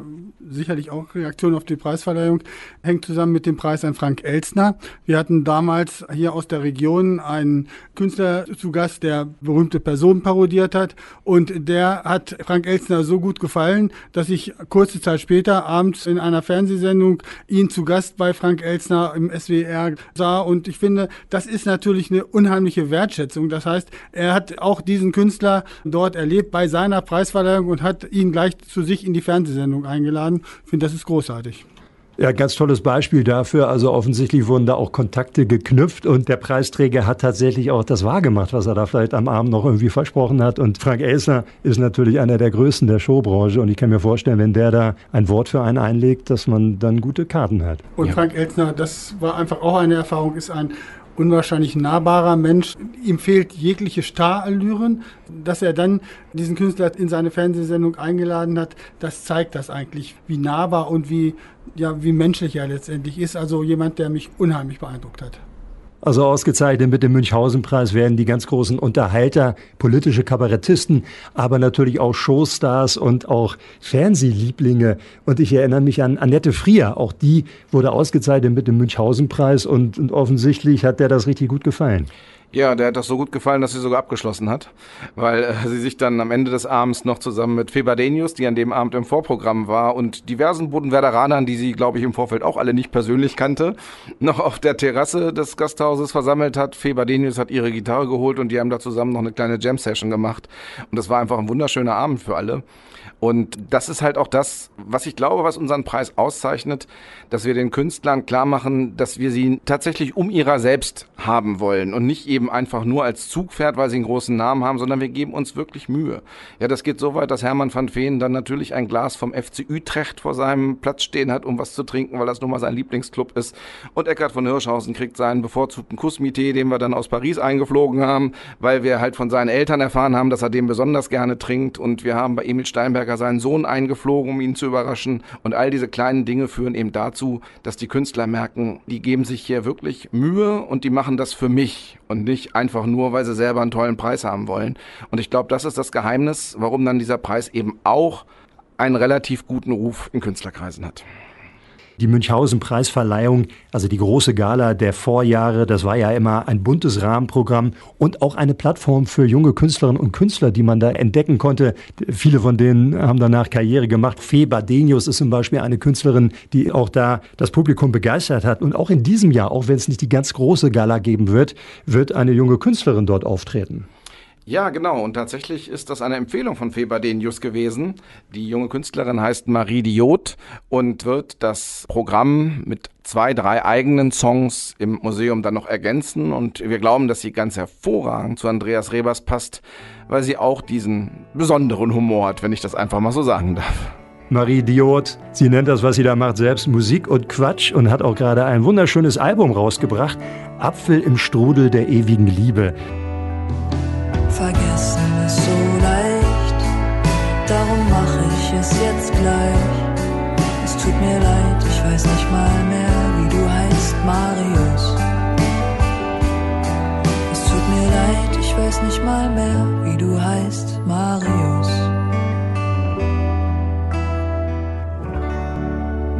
sicherlich auch Reaktion auf die Preisverleihung, hängt zusammen mit dem Preis an Frank Elsner. Wir hatten damals hier aus der Region einen Künstler zu Gast, der berühmte Personen parodiert hat. Und der hat Frank Elsner so gut gefallen, dass ich kurze Zeit später abends in einer Fernsehsendung ihn zu Gast bei Frank Elsner im SWR sah. Und ich finde, das ist natürlich eine unheimliche Wertschätzung. Das heißt, er hat auch diesen Künstler dort erlebt bei seiner Preisverleihung und hat ihn gleich zu sich in die Fernsehsendung eingeladen. Ich finde, das ist großartig. Ja, ganz tolles Beispiel dafür. Also offensichtlich wurden da auch Kontakte geknüpft und der Preisträger hat tatsächlich auch das wahrgemacht, was er da vielleicht am Abend noch irgendwie versprochen hat. Und Frank Elsner ist natürlich einer der Größten der Showbranche und ich kann mir vorstellen, wenn der da ein Wort für einen einlegt, dass man dann gute Karten hat. Und ja. Frank Elsner, das war einfach auch eine Erfahrung, ist ein unwahrscheinlich nahbarer Mensch. Ihm fehlt jegliche Starallüren. Dass er dann diesen Künstler in seine Fernsehsendung eingeladen hat, das zeigt das eigentlich, wie nahbar und wie, ja, wie menschlich er letztendlich ist. Also jemand, der mich unheimlich beeindruckt hat. Also ausgezeichnet mit dem Münchhausen-Preis werden die ganz großen Unterhalter, politische Kabarettisten, aber natürlich auch Showstars und auch Fernsehlieblinge. Und ich erinnere mich an Annette Frier, auch die wurde ausgezeichnet mit dem Münchhausen-Preis und, und offensichtlich hat der das richtig gut gefallen. Ja, der hat das so gut gefallen, dass sie sogar abgeschlossen hat, weil äh, sie sich dann am Ende des Abends noch zusammen mit Feberdenius, die an dem Abend im Vorprogramm war, und diversen Bodenwerderanern, die sie, glaube ich, im Vorfeld auch alle nicht persönlich kannte, noch auf der Terrasse des Gasthauses versammelt hat. Feberdenius hat ihre Gitarre geholt und die haben da zusammen noch eine kleine Jam-Session gemacht. Und das war einfach ein wunderschöner Abend für alle. Und das ist halt auch das, was ich glaube, was unseren Preis auszeichnet, dass wir den Künstlern klar machen, dass wir sie tatsächlich um ihrer selbst haben wollen und nicht eben einfach nur als Zugpferd, weil sie einen großen Namen haben, sondern wir geben uns wirklich Mühe. Ja, das geht so weit, dass Hermann van Veen dann natürlich ein Glas vom FC Utrecht vor seinem Platz stehen hat, um was zu trinken, weil das nun mal sein Lieblingsclub ist. Und Eckhard von Hirschhausen kriegt seinen bevorzugten Kussmité, den wir dann aus Paris eingeflogen haben, weil wir halt von seinen Eltern erfahren haben, dass er den besonders gerne trinkt. Und wir haben bei Emil Steinberg Schwarzenegger seinen Sohn eingeflogen, um ihn zu überraschen. Und all diese kleinen Dinge führen eben dazu, dass die Künstler merken, die geben sich hier wirklich Mühe und die machen das für mich und nicht einfach nur, weil sie selber einen tollen Preis haben wollen. Und ich glaube, das ist das Geheimnis, warum dann dieser Preis eben auch einen relativ guten Ruf in Künstlerkreisen hat. Die Münchhausen-Preisverleihung, also die große Gala der Vorjahre, das war ja immer ein buntes Rahmenprogramm und auch eine Plattform für junge Künstlerinnen und Künstler, die man da entdecken konnte. Viele von denen haben danach Karriere gemacht. Fee Badenius ist zum Beispiel eine Künstlerin, die auch da das Publikum begeistert hat. Und auch in diesem Jahr, auch wenn es nicht die ganz große Gala geben wird, wird eine junge Künstlerin dort auftreten. Ja, genau. Und tatsächlich ist das eine Empfehlung von Feber Denius gewesen. Die junge Künstlerin heißt Marie Diot und wird das Programm mit zwei, drei eigenen Songs im Museum dann noch ergänzen. Und wir glauben, dass sie ganz hervorragend zu Andreas Rebers passt, weil sie auch diesen besonderen Humor hat, wenn ich das einfach mal so sagen darf. Marie Diot, sie nennt das, was sie da macht, selbst Musik und Quatsch und hat auch gerade ein wunderschönes Album rausgebracht. Apfel im Strudel der ewigen Liebe. Weiß nicht mal mehr, wie du heißt, Marius.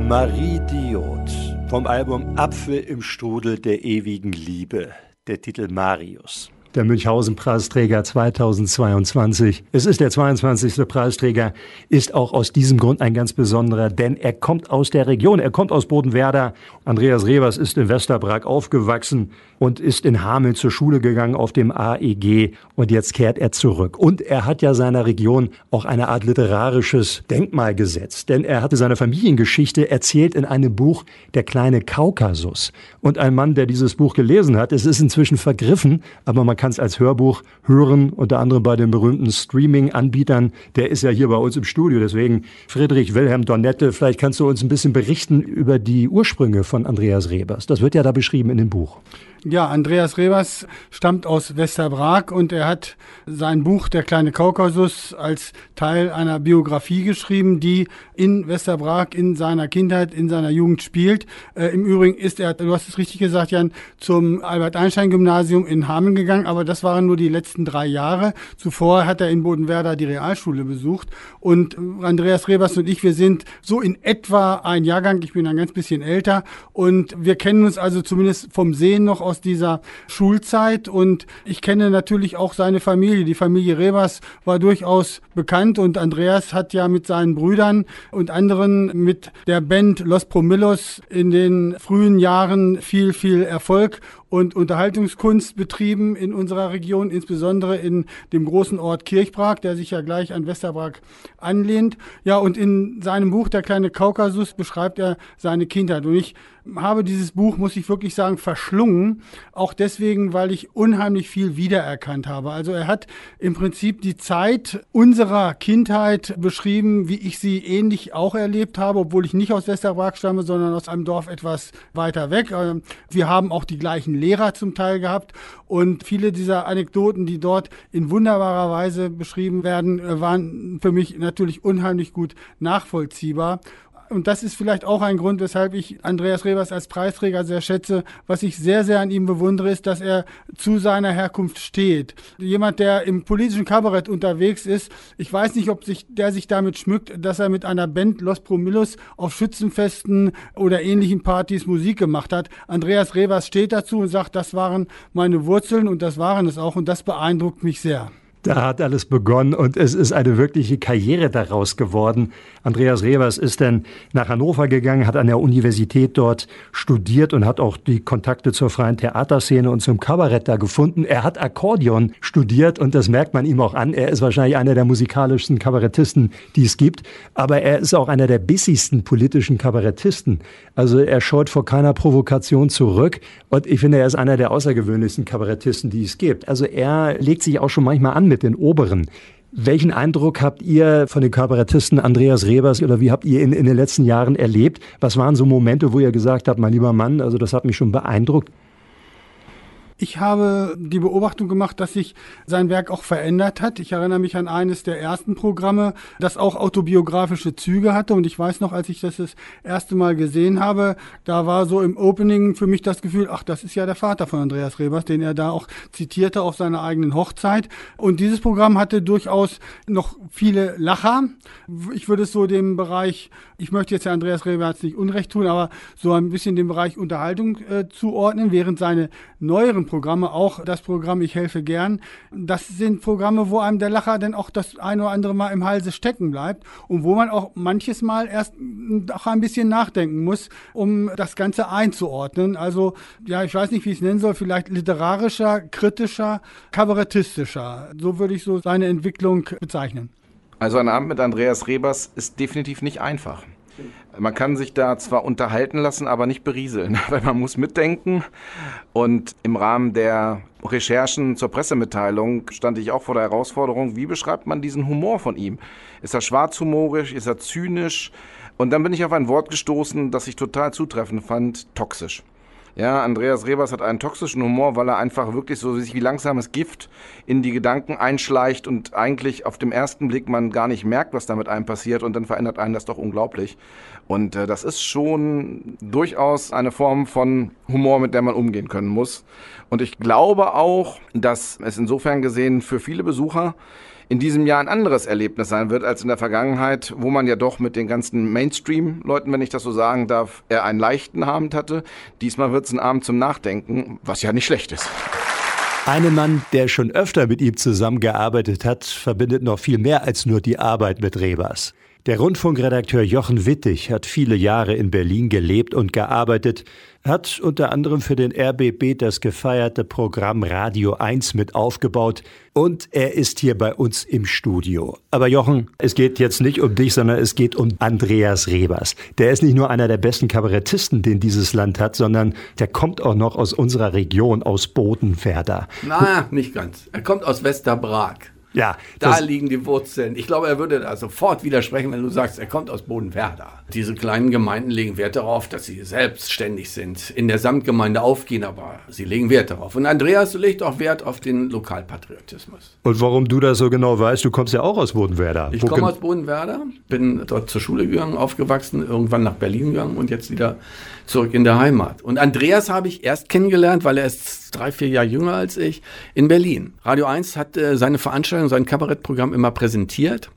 Marie Diot vom Album Apfel im Strudel der ewigen Liebe. Der Titel Marius der Münchhausen-Preisträger 2022. Es ist der 22. Preisträger, ist auch aus diesem Grund ein ganz besonderer, denn er kommt aus der Region, er kommt aus Bodenwerder. Andreas Rebers ist in Westerbrag aufgewachsen und ist in Hameln zur Schule gegangen auf dem AEG und jetzt kehrt er zurück. Und er hat ja seiner Region auch eine Art literarisches Denkmal gesetzt, denn er hatte seine Familiengeschichte erzählt in einem Buch Der kleine Kaukasus. Und ein Mann, der dieses Buch gelesen hat, es ist inzwischen vergriffen, aber man kann es als Hörbuch hören, unter anderem bei den berühmten Streaming-Anbietern. Der ist ja hier bei uns im Studio. Deswegen, Friedrich Wilhelm Donette, vielleicht kannst du uns ein bisschen berichten über die Ursprünge von Andreas Rebers. Das wird ja da beschrieben in dem Buch. Ja, Andreas Rebers stammt aus Westerbrag und er hat sein Buch Der kleine Kaukasus als Teil einer Biografie geschrieben, die in Westerbrag in seiner Kindheit, in seiner Jugend spielt. Äh, Im Übrigen ist er, du hast es richtig gesagt, Jan, zum Albert-Einstein-Gymnasium in Hameln gegangen, aber das waren nur die letzten drei Jahre. Zuvor hat er in Bodenwerder die Realschule besucht und Andreas Rebers und ich, wir sind so in etwa ein Jahrgang, ich bin ein ganz bisschen älter und wir kennen uns also zumindest vom Sehen noch aus dieser Schulzeit und ich kenne natürlich auch seine Familie. Die Familie Rebers war durchaus bekannt und Andreas hat ja mit seinen Brüdern und anderen mit der Band Los Promillos in den frühen Jahren viel, viel Erfolg und Unterhaltungskunst betrieben in unserer Region, insbesondere in dem großen Ort Kirchbrag, der sich ja gleich an Westerbrag anlehnt. Ja, und in seinem Buch Der kleine Kaukasus beschreibt er seine Kindheit. Und ich habe dieses Buch, muss ich wirklich sagen, verschlungen. Auch deswegen, weil ich unheimlich viel wiedererkannt habe. Also er hat im Prinzip die Zeit unserer Kindheit beschrieben, wie ich sie ähnlich auch erlebt habe, obwohl ich nicht aus Westerbrag stamme, sondern aus einem Dorf etwas weiter weg. Ähm, wir haben auch die gleichen Lehrer zum Teil gehabt und viele dieser Anekdoten, die dort in wunderbarer Weise beschrieben werden, äh, waren für mich natürlich unheimlich gut nachvollziehbar und das ist vielleicht auch ein Grund, weshalb ich Andreas Rebers als Preisträger sehr schätze. Was ich sehr, sehr an ihm bewundere, ist, dass er zu seiner Herkunft steht. Jemand, der im politischen Kabarett unterwegs ist, ich weiß nicht, ob sich, der sich damit schmückt, dass er mit einer Band Los Promillos auf Schützenfesten oder ähnlichen Partys Musik gemacht hat. Andreas Rebers steht dazu und sagt, das waren meine Wurzeln und das waren es auch und das beeindruckt mich sehr. Da hat alles begonnen und es ist eine wirkliche Karriere daraus geworden. Andreas Revers ist dann nach Hannover gegangen, hat an der Universität dort studiert und hat auch die Kontakte zur freien Theaterszene und zum Kabarett da gefunden. Er hat Akkordeon studiert und das merkt man ihm auch an. Er ist wahrscheinlich einer der musikalischsten Kabarettisten, die es gibt. Aber er ist auch einer der bissigsten politischen Kabarettisten. Also er scheut vor keiner Provokation zurück und ich finde, er ist einer der außergewöhnlichsten Kabarettisten, die es gibt. Also er legt sich auch schon manchmal an mit den Oberen. Welchen Eindruck habt ihr von den Kabarettisten Andreas Rebers oder wie habt ihr ihn in den letzten Jahren erlebt? Was waren so Momente, wo ihr gesagt habt, mein lieber Mann, also das hat mich schon beeindruckt? Ich habe die Beobachtung gemacht, dass sich sein Werk auch verändert hat. Ich erinnere mich an eines der ersten Programme, das auch autobiografische Züge hatte. Und ich weiß noch, als ich das das erste Mal gesehen habe, da war so im Opening für mich das Gefühl, ach, das ist ja der Vater von Andreas Rebers, den er da auch zitierte auf seiner eigenen Hochzeit. Und dieses Programm hatte durchaus noch viele Lacher. Ich würde es so dem Bereich, ich möchte jetzt Andreas Rebers nicht Unrecht tun, aber so ein bisschen dem Bereich Unterhaltung äh, zuordnen, während seine neueren Programme, auch das Programm Ich helfe gern. Das sind Programme, wo einem der Lacher dann auch das ein oder andere Mal im Halse stecken bleibt und wo man auch manches Mal erst auch ein bisschen nachdenken muss, um das Ganze einzuordnen. Also, ja, ich weiß nicht, wie ich es nennen soll, vielleicht literarischer, kritischer, kabarettistischer. So würde ich so seine Entwicklung bezeichnen. Also ein Abend mit Andreas Rebers ist definitiv nicht einfach. Man kann sich da zwar unterhalten lassen, aber nicht berieseln, [LAUGHS] weil man muss mitdenken. Und im Rahmen der Recherchen zur Pressemitteilung stand ich auch vor der Herausforderung, wie beschreibt man diesen Humor von ihm? Ist er schwarzhumorisch? Ist er zynisch? Und dann bin ich auf ein Wort gestoßen, das ich total zutreffend fand, toxisch. Ja, Andreas Rebers hat einen toxischen Humor, weil er einfach wirklich so sich wie langsames Gift in die Gedanken einschleicht und eigentlich auf dem ersten Blick man gar nicht merkt, was da mit einem passiert und dann verändert einen das doch unglaublich. Und äh, das ist schon durchaus eine Form von Humor, mit der man umgehen können muss. Und ich glaube auch, dass es insofern gesehen für viele Besucher in diesem Jahr ein anderes Erlebnis sein wird als in der Vergangenheit, wo man ja doch mit den ganzen Mainstream-Leuten, wenn ich das so sagen darf, eher einen leichten Abend hatte. Diesmal wird es ein Abend zum Nachdenken, was ja nicht schlecht ist. Einen Mann, der schon öfter mit ihm zusammengearbeitet hat, verbindet noch viel mehr als nur die Arbeit mit Rebers. Der Rundfunkredakteur Jochen Wittig hat viele Jahre in Berlin gelebt und gearbeitet, hat unter anderem für den RBB das gefeierte Programm Radio 1 mit aufgebaut und er ist hier bei uns im Studio. Aber Jochen, es geht jetzt nicht um dich, sondern es geht um Andreas Rebers. Der ist nicht nur einer der besten Kabarettisten, den dieses Land hat, sondern der kommt auch noch aus unserer Region, aus Bodenwerder. Na, nicht ganz. Er kommt aus Westerbrag. Ja, da liegen die Wurzeln. Ich glaube, er würde da sofort widersprechen, wenn du sagst, er kommt aus Bodenwerder. Diese kleinen Gemeinden legen Wert darauf, dass sie selbstständig sind, in der Samtgemeinde aufgehen, aber sie legen Wert darauf. Und Andreas legt auch Wert auf den Lokalpatriotismus. Und warum du das so genau weißt, du kommst ja auch aus Bodenwerder. Ich komme aus Bodenwerder, bin dort zur Schule gegangen, aufgewachsen, irgendwann nach Berlin gegangen und jetzt wieder zurück in der Heimat. Und Andreas habe ich erst kennengelernt, weil er ist drei, vier Jahre jünger als ich, in Berlin. Radio 1 hat äh, seine Veranstaltung, sein Kabarettprogramm immer präsentiert.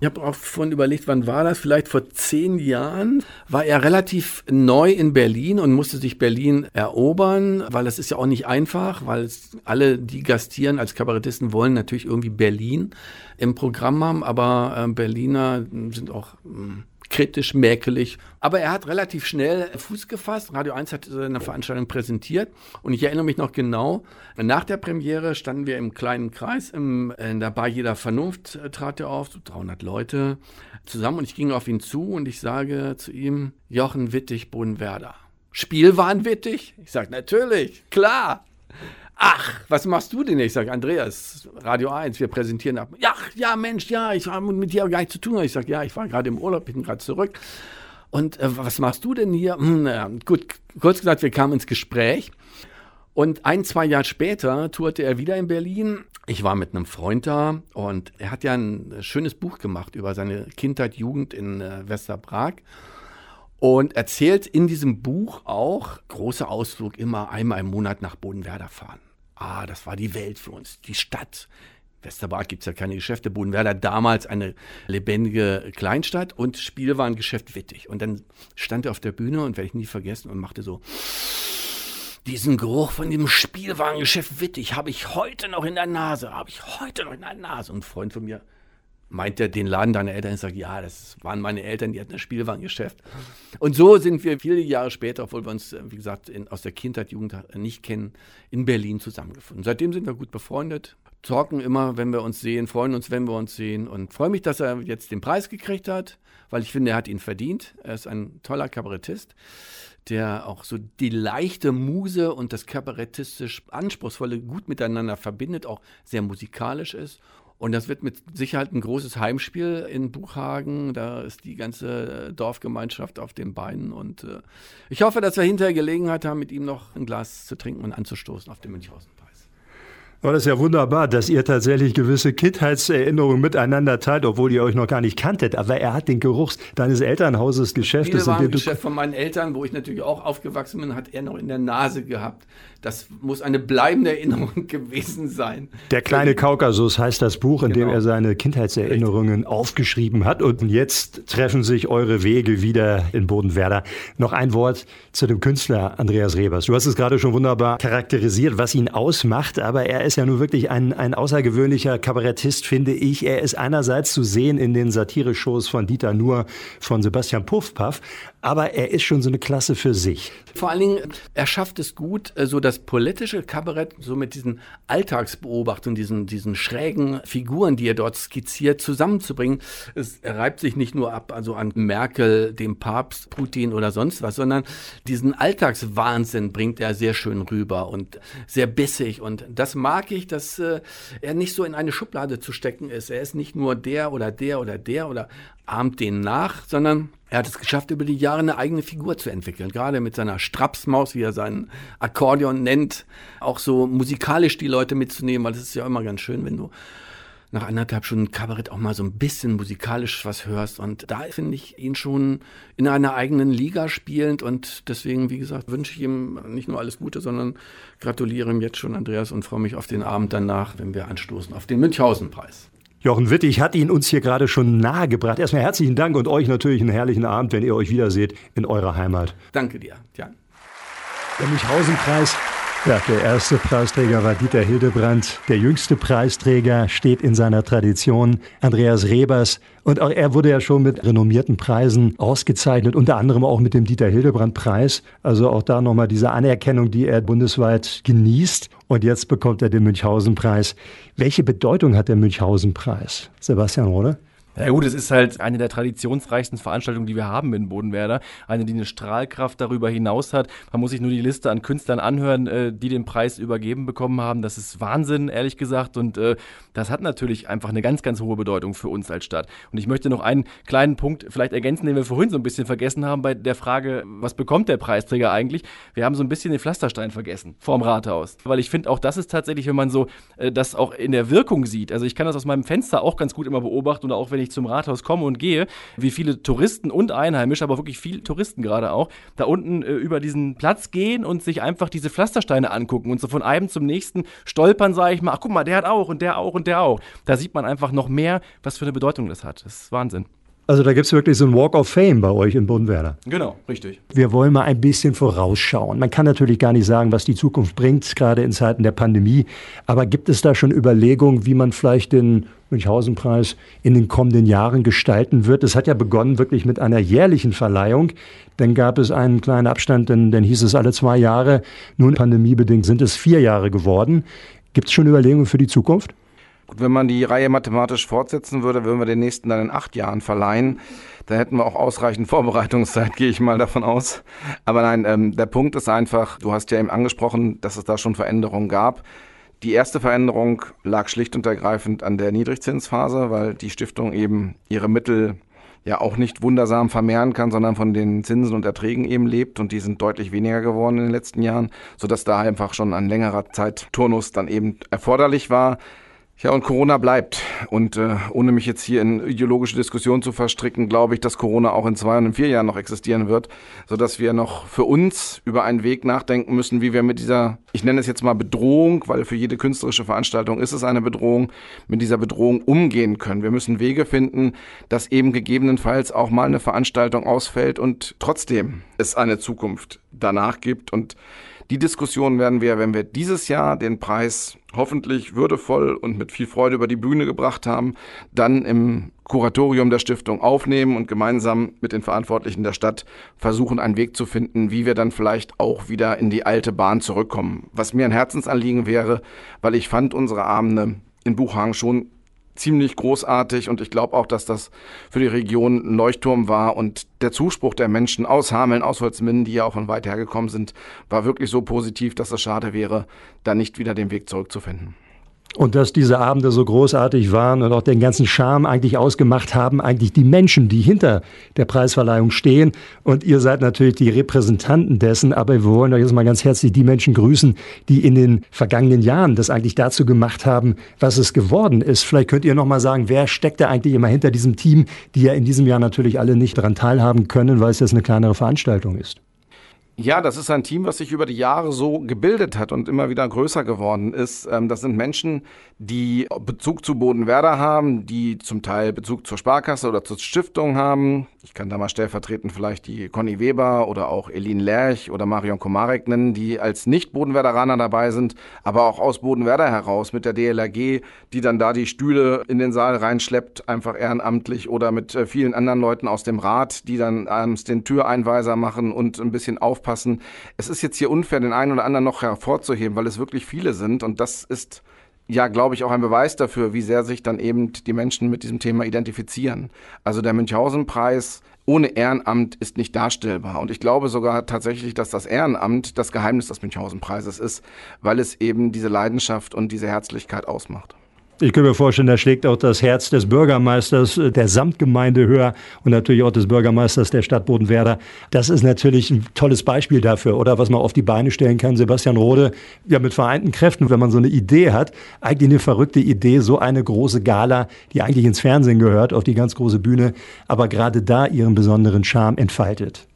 Ich habe auch vorhin überlegt, wann war das? Vielleicht vor zehn Jahren war er relativ neu in Berlin und musste sich Berlin erobern, weil das ist ja auch nicht einfach, weil alle, die gastieren als Kabarettisten, wollen natürlich irgendwie Berlin im Programm haben, aber äh, Berliner sind auch mh, hm, kritisch, mäkelig. Aber er hat relativ schnell Fuß gefasst. Radio 1 hat seine Veranstaltung präsentiert. Und ich erinnere mich noch genau, nach der Premiere standen wir im kleinen Kreis, im, in der Bar Jeder Vernunft äh, trat er auf, so 300 Leute zusammen. Und ich ging auf ihn zu und ich sage zu ihm, Jochen Wittig, Bodenwerder. Spielwaren Wittig? Ich sage, natürlich, klar. Ach, was machst du denn? Ich sage, Andreas, Radio 1, wir präsentieren ab. Ja, ja, Mensch, ja, ich habe mit dir gar nichts zu tun. Ich sage, ja, ich war gerade im Urlaub, bin gerade zurück. Und äh, was machst du denn hier? Hm, naja, gut, kurz gesagt, wir kamen ins Gespräch. Und ein, zwei Jahre später tourte er wieder in Berlin. Ich war mit einem Freund da und er hat ja ein schönes Buch gemacht über seine Kindheit, Jugend in äh, Westerprag und erzählt in diesem Buch auch, großer Ausflug immer einmal im Monat nach Bodenwerder fahren. Ah, das war die Welt für uns, die Stadt. Westerbad gibt es ja keine Geschäfte. Bodenwerder damals eine lebendige Kleinstadt und Spielwarengeschäft Wittig. Und dann stand er auf der Bühne und werde ich nie vergessen und machte so diesen Geruch von dem Spielwarengeschäft Wittig habe ich heute noch in der Nase, habe ich heute noch in der Nase. Und ein Freund von mir meint er den Laden deiner Eltern? Ich sage, ja, das waren meine Eltern, die hatten ein Spielwarengeschäft. Und so sind wir viele Jahre später, obwohl wir uns, wie gesagt, in, aus der Kindheit, Jugend nicht kennen, in Berlin zusammengefunden. Seitdem sind wir gut befreundet, talken immer, wenn wir uns sehen, freuen uns, wenn wir uns sehen und freue mich, dass er jetzt den Preis gekriegt hat, weil ich finde, er hat ihn verdient. Er ist ein toller Kabarettist, der auch so die leichte Muse und das kabarettistisch Anspruchsvolle gut miteinander verbindet, auch sehr musikalisch ist und das wird mit Sicherheit ein großes Heimspiel in Buchhagen. Da ist die ganze Dorfgemeinschaft auf den Beinen. Und äh, ich hoffe, dass wir hinterher Gelegenheit haben, mit ihm noch ein Glas zu trinken und anzustoßen auf dem Münchhausen. Aber das ist ja wunderbar, dass ihr tatsächlich gewisse Kindheitserinnerungen miteinander teilt, obwohl ihr euch noch gar nicht kanntet. Aber er hat den Geruch deines Elternhauses, Geschäftes. Das Geschäft von meinen Eltern, wo ich natürlich auch aufgewachsen bin, hat er noch in der Nase gehabt. Das muss eine bleibende Erinnerung [LAUGHS] gewesen sein. Der kleine Kaukasus heißt das Buch, in genau. dem er seine Kindheitserinnerungen Richtig. aufgeschrieben hat. Und jetzt treffen sich eure Wege wieder in Bodenwerder. Noch ein Wort zu dem Künstler Andreas Rebers. Du hast es gerade schon wunderbar charakterisiert, was ihn ausmacht. Aber er ist ja nun wirklich ein, ein außergewöhnlicher Kabarettist, finde ich. Er ist einerseits zu sehen in den Satire-Shows von Dieter Nuhr, von Sebastian Puffpaff, aber er ist schon so eine Klasse für sich. Vor allen Dingen, er schafft es gut, äh, so das politische Kabarett, so mit diesen Alltagsbeobachtungen, diesen, diesen schrägen Figuren, die er dort skizziert, zusammenzubringen. Es reibt sich nicht nur ab, also an Merkel, dem Papst, Putin oder sonst was, sondern diesen Alltagswahnsinn bringt er sehr schön rüber und sehr bissig. Und das mag ich, dass äh, er nicht so in eine Schublade zu stecken ist. Er ist nicht nur der oder der oder der oder ahmt den nach, sondern er hat es geschafft, über die Jahre eine eigene Figur zu entwickeln. Gerade mit seiner Strapsmaus, wie er seinen Akkordeon nennt, auch so musikalisch die Leute mitzunehmen, weil das ist ja immer ganz schön, wenn du nach anderthalb Stunden Kabarett auch mal so ein bisschen musikalisch was hörst. Und da finde ich ihn schon in einer eigenen Liga spielend. Und deswegen, wie gesagt, wünsche ich ihm nicht nur alles Gute, sondern gratuliere ihm jetzt schon, Andreas, und freue mich auf den Abend danach, wenn wir anstoßen auf den Münchhausen-Preis. Jochen Wittig hat ihn uns hier gerade schon nahegebracht. Erstmal herzlichen Dank und euch natürlich einen herrlichen Abend, wenn ihr euch wiederseht in eurer Heimat. Danke dir, Jan. Der Münchhausen-Preis ja, der erste Preisträger war Dieter Hildebrand. Der jüngste Preisträger steht in seiner Tradition, Andreas Rebers. Und auch er wurde ja schon mit renommierten Preisen ausgezeichnet, unter anderem auch mit dem Dieter Hildebrand Preis. Also auch da nochmal diese Anerkennung, die er bundesweit genießt. Und jetzt bekommt er den Münchhausen Preis. Welche Bedeutung hat der Münchhausen Preis? Sebastian Rode? Ja gut, es ist halt eine der traditionsreichsten Veranstaltungen, die wir haben in Bodenwerder. Eine, die eine Strahlkraft darüber hinaus hat. Man muss sich nur die Liste an Künstlern anhören, äh, die den Preis übergeben bekommen haben. Das ist Wahnsinn, ehrlich gesagt. Und äh, das hat natürlich einfach eine ganz, ganz hohe Bedeutung für uns als Stadt. Und ich möchte noch einen kleinen Punkt vielleicht ergänzen, den wir vorhin so ein bisschen vergessen haben bei der Frage, was bekommt der Preisträger eigentlich? Wir haben so ein bisschen den Pflasterstein vergessen vorm Rathaus. Weil ich finde, auch das ist tatsächlich, wenn man so äh, das auch in der Wirkung sieht. Also ich kann das aus meinem Fenster auch ganz gut immer beobachten oder auch wenn ich ich zum Rathaus komme und gehe, wie viele Touristen und Einheimische, aber wirklich viel Touristen gerade auch, da unten äh, über diesen Platz gehen und sich einfach diese Pflastersteine angucken und so von einem zum nächsten stolpern, sage ich mal, ach guck mal, der hat auch und der auch und der auch. Da sieht man einfach noch mehr, was für eine Bedeutung das hat. Das ist Wahnsinn. Also da gibt es wirklich so ein Walk of Fame bei euch in Bodenwerder. Genau, richtig. Wir wollen mal ein bisschen vorausschauen. Man kann natürlich gar nicht sagen, was die Zukunft bringt, gerade in Zeiten der Pandemie. Aber gibt es da schon Überlegungen, wie man vielleicht den Münchhausen-Preis in den kommenden Jahren gestalten wird? Es hat ja begonnen wirklich mit einer jährlichen Verleihung. Dann gab es einen kleinen Abstand, denn dann hieß es alle zwei Jahre. Nun pandemiebedingt sind es vier Jahre geworden. Gibt es schon Überlegungen für die Zukunft? Gut, wenn man die Reihe mathematisch fortsetzen würde, würden wir den nächsten dann in acht Jahren verleihen. Da hätten wir auch ausreichend [LAUGHS] Vorbereitungszeit, gehe ich mal davon aus. Aber nein, ähm, der Punkt ist einfach, du hast ja eben angesprochen, dass es da schon Veränderungen gab. Die erste Veränderung lag schlicht und ergreifend an der Niedrigzinsphase, weil die Stiftung eben ihre Mittel ja auch nicht wundersam vermehren kann, sondern von den Zinsen und Erträgen eben lebt und die sind deutlich weniger geworden in den letzten Jahren, sodass da einfach schon ein längerer Zeitturnus dann eben erforderlich war. Ja, und Corona bleibt. Und äh, ohne mich jetzt hier in ideologische Diskussionen zu verstricken, glaube ich, dass Corona auch in zwei und in vier Jahren noch existieren wird, sodass wir noch für uns über einen Weg nachdenken müssen, wie wir mit dieser, ich nenne es jetzt mal Bedrohung, weil für jede künstlerische Veranstaltung ist es eine Bedrohung, mit dieser Bedrohung umgehen können. Wir müssen Wege finden, dass eben gegebenenfalls auch mal eine Veranstaltung ausfällt und trotzdem es eine Zukunft danach gibt und die Diskussion werden wir, wenn wir dieses Jahr den Preis hoffentlich würdevoll und mit viel Freude über die Bühne gebracht haben, dann im Kuratorium der Stiftung aufnehmen und gemeinsam mit den Verantwortlichen der Stadt versuchen, einen Weg zu finden, wie wir dann vielleicht auch wieder in die alte Bahn zurückkommen. Was mir ein Herzensanliegen wäre, weil ich fand unsere Abende in Buchhagen schon ziemlich großartig und ich glaube auch, dass das für die Region ein Leuchtturm war und der Zuspruch der Menschen aus Hameln, aus Holzminden, die ja auch von weit hergekommen sind, war wirklich so positiv, dass es schade wäre, da nicht wieder den Weg zurückzufinden. Und dass diese Abende so großartig waren und auch den ganzen Charme eigentlich ausgemacht haben, eigentlich die Menschen, die hinter der Preisverleihung stehen. Und ihr seid natürlich die Repräsentanten dessen, aber wir wollen euch jetzt mal ganz herzlich die Menschen grüßen, die in den vergangenen Jahren das eigentlich dazu gemacht haben, was es geworden ist. Vielleicht könnt ihr noch mal sagen, wer steckt da eigentlich immer hinter diesem Team, die ja in diesem Jahr natürlich alle nicht daran teilhaben können, weil es jetzt eine kleinere Veranstaltung ist. Ja, das ist ein Team, was sich über die Jahre so gebildet hat und immer wieder größer geworden ist. Ähm, das sind Menschen, die Bezug zu Bodenwerder haben, die zum Teil Bezug zur Sparkasse oder zur Stiftung haben. Ich kann da mal stellvertretend vielleicht die Conny Weber oder auch Elin Lerch oder Marion Komarek nennen, die als Nicht-Bodenwerderaner dabei sind, aber auch aus Bodenwerder heraus mit der DLRG, die dann da die Stühle in den Saal reinschleppt, einfach ehrenamtlich oder mit äh, vielen anderen Leuten aus dem Rat, die dann abends den Türeinweiser machen und ein bisschen aufpassen aufpassen. Es ist jetzt hier unfair, den einen oder anderen noch hervorzuheben, weil es wirklich viele sind und das ist ja, glaube ich, auch ein Beweis dafür, wie sehr sich dann eben die Menschen mit diesem Thema identifizieren. Also der Münchhausen-Preis ohne Ehrenamt ist nicht darstellbar. Und ich glaube sogar tatsächlich, dass das Ehrenamt das Geheimnis des Münchhausen-Preises ist, weil es eben diese Leidenschaft und diese Herzlichkeit ausmacht. Ich kann mir vorstellen, da schlägt auch das Herz des Bürgermeisters äh, der Samtgemeinde höher und natürlich auch des Bürgermeisters der Stadt Bodenwerder. Das ist natürlich ein tolles Beispiel dafür, oder was man auf die Beine stellen kann. Sebastian Rode, ja mit vereinten Kräften, wenn man so eine Idee hat, eigentlich eine verrückte Idee, so eine große Gala, die eigentlich ins Fernsehen gehört, auf die ganz große Bühne, aber gerade da ihren besonderen Charme entfaltet.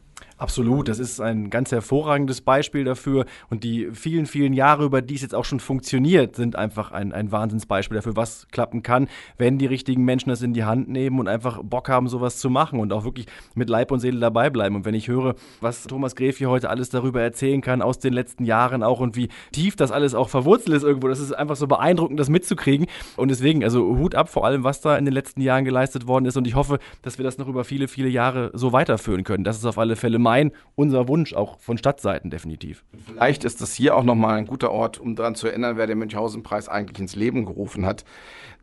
Absolut, das ist ein ganz hervorragendes Beispiel dafür. Und die vielen, vielen Jahre, über die es jetzt auch schon funktioniert, sind einfach ein, ein Wahnsinnsbeispiel dafür, was klappen kann, wenn die richtigen Menschen das in die Hand nehmen und einfach Bock haben, sowas zu machen und auch wirklich mit Leib und Seele dabei bleiben. Und wenn ich höre, was Thomas Gref hier heute alles darüber erzählen kann, aus den letzten Jahren auch und wie tief das alles auch verwurzelt ist irgendwo, das ist einfach so beeindruckend, das mitzukriegen. Und deswegen, also Hut ab vor allem, was da in den letzten Jahren geleistet worden ist. Und ich hoffe, dass wir das noch über viele, viele Jahre so weiterführen können. Das ist auf alle Fälle mein mein, unser Wunsch, auch von Stadtseiten definitiv. Vielleicht ist das hier auch nochmal ein guter Ort, um daran zu erinnern, wer den Münchhausen-Preis eigentlich ins Leben gerufen hat.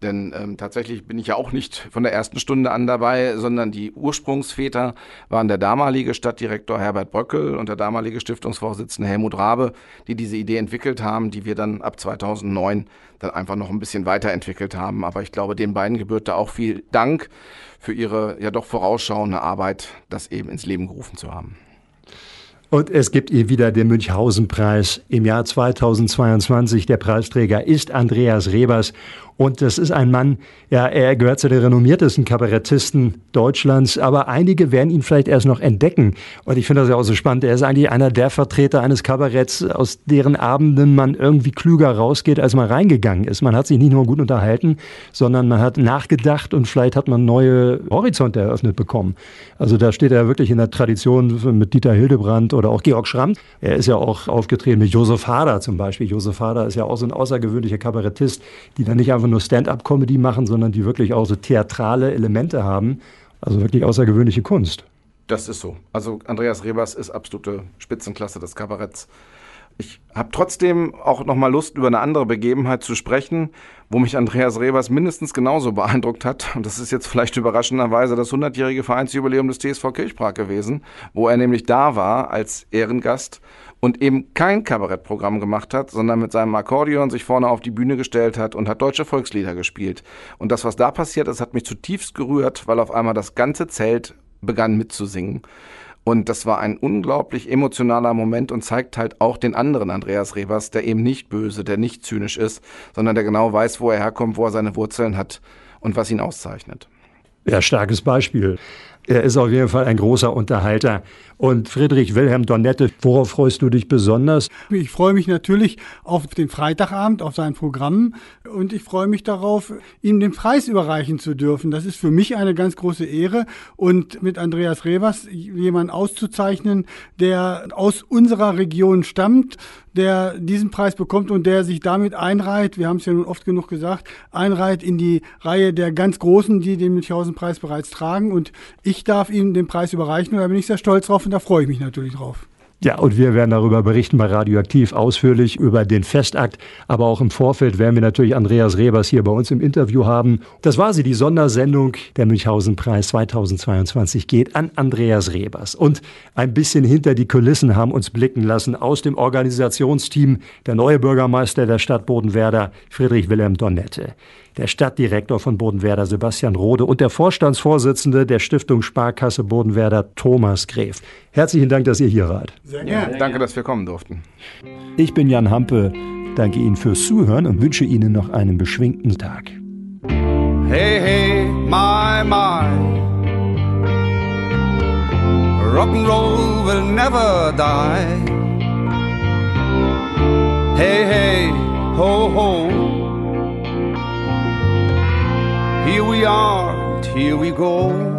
Denn ähm, tatsächlich bin ich ja auch nicht von der ersten Stunde an dabei, sondern die Ursprungsväter waren der damalige Stadtdirektor Herbert Bröckel und der damalige Stiftungsvorsitzende Helmut Rabe, die diese Idee entwickelt haben, die wir dann ab 2009 dann einfach noch ein bisschen weiterentwickelt haben. Aber ich glaube, den beiden gebührt da auch viel Dank für ihre ja doch vorausschauende Arbeit, das eben ins Leben gerufen zu haben. Und es gibt ihr wieder den Münchhausen-Preis im Jahr 2022. Der Preisträger ist Andreas Rebers. Und das ist ein Mann, ja, er gehört zu den renommiertesten Kabarettisten Deutschlands, aber einige werden ihn vielleicht erst noch entdecken. Und ich finde das ja auch so spannend. Er ist eigentlich einer der Vertreter eines Kabaretts, aus deren Abenden man irgendwie klüger rausgeht, als man reingegangen ist. Man hat sich nicht nur gut unterhalten, sondern man hat nachgedacht und vielleicht hat man neue Horizonte eröffnet bekommen. Also da steht er wirklich in der Tradition mit Dieter Hildebrand oder auch Georg Schramm. Er ist ja auch aufgetreten mit Josef Hader zum Beispiel. Josef Hader ist ja auch so ein außergewöhnlicher Kabarettist, die dann nicht einfach nur Stand-up-Comedy machen, sondern die wirklich auch so theatrale Elemente haben. Also wirklich außergewöhnliche Kunst. Das ist so. Also Andreas Rebers ist absolute Spitzenklasse des Kabaretts. Ich habe trotzdem auch noch mal Lust, über eine andere Begebenheit zu sprechen, wo mich Andreas Rebers mindestens genauso beeindruckt hat. Und das ist jetzt vielleicht überraschenderweise das 100-jährige Vereinsjubiläum des TSV Kirchprag gewesen, wo er nämlich da war als Ehrengast und eben kein Kabarettprogramm gemacht hat, sondern mit seinem Akkordeon sich vorne auf die Bühne gestellt hat und hat deutsche Volkslieder gespielt. Und das, was da passiert ist, hat mich zutiefst gerührt, weil auf einmal das ganze Zelt begann mitzusingen. Und das war ein unglaublich emotionaler Moment und zeigt halt auch den anderen Andreas Rebers, der eben nicht böse, der nicht zynisch ist, sondern der genau weiß, wo er herkommt, wo er seine Wurzeln hat und was ihn auszeichnet. Ja, starkes Beispiel. Er ist auf jeden Fall ein großer Unterhalter. Und Friedrich Wilhelm Donette, worauf freust du dich besonders? Ich freue mich natürlich auf den Freitagabend, auf sein Programm. Und ich freue mich darauf, ihm den Preis überreichen zu dürfen. Das ist für mich eine ganz große Ehre. Und mit Andreas Rebers jemanden auszuzeichnen, der aus unserer Region stammt, der diesen Preis bekommt und der sich damit einreiht, wir haben es ja nun oft genug gesagt, einreiht in die Reihe der ganz Großen, die den Münchhausen-Preis bereits tragen. Und ich darf ihm den Preis überreichen und da bin ich sehr stolz drauf und da freue ich mich natürlich drauf. Ja, und wir werden darüber berichten bei Radioaktiv ausführlich über den Festakt. Aber auch im Vorfeld werden wir natürlich Andreas Rebers hier bei uns im Interview haben. Das war sie, die Sondersendung. Der Münchhausen-Preis 2022 geht an Andreas Rebers. Und ein bisschen hinter die Kulissen haben uns blicken lassen aus dem Organisationsteam der neue Bürgermeister der Stadt Bodenwerder, Friedrich Wilhelm Donette der Stadtdirektor von Bodenwerder Sebastian Rode und der Vorstandsvorsitzende der Stiftung Sparkasse Bodenwerder Thomas Gräf. Herzlichen Dank, dass ihr hier wart. Sehr gerne. Ja, danke, dass wir kommen durften. Ich bin Jan Hampe, danke Ihnen fürs Zuhören und wünsche Ihnen noch einen beschwingten Tag. Hey, hey, my, my. Rock'n'roll will never die. Hey, hey, ho, ho. Here we are, and here we go.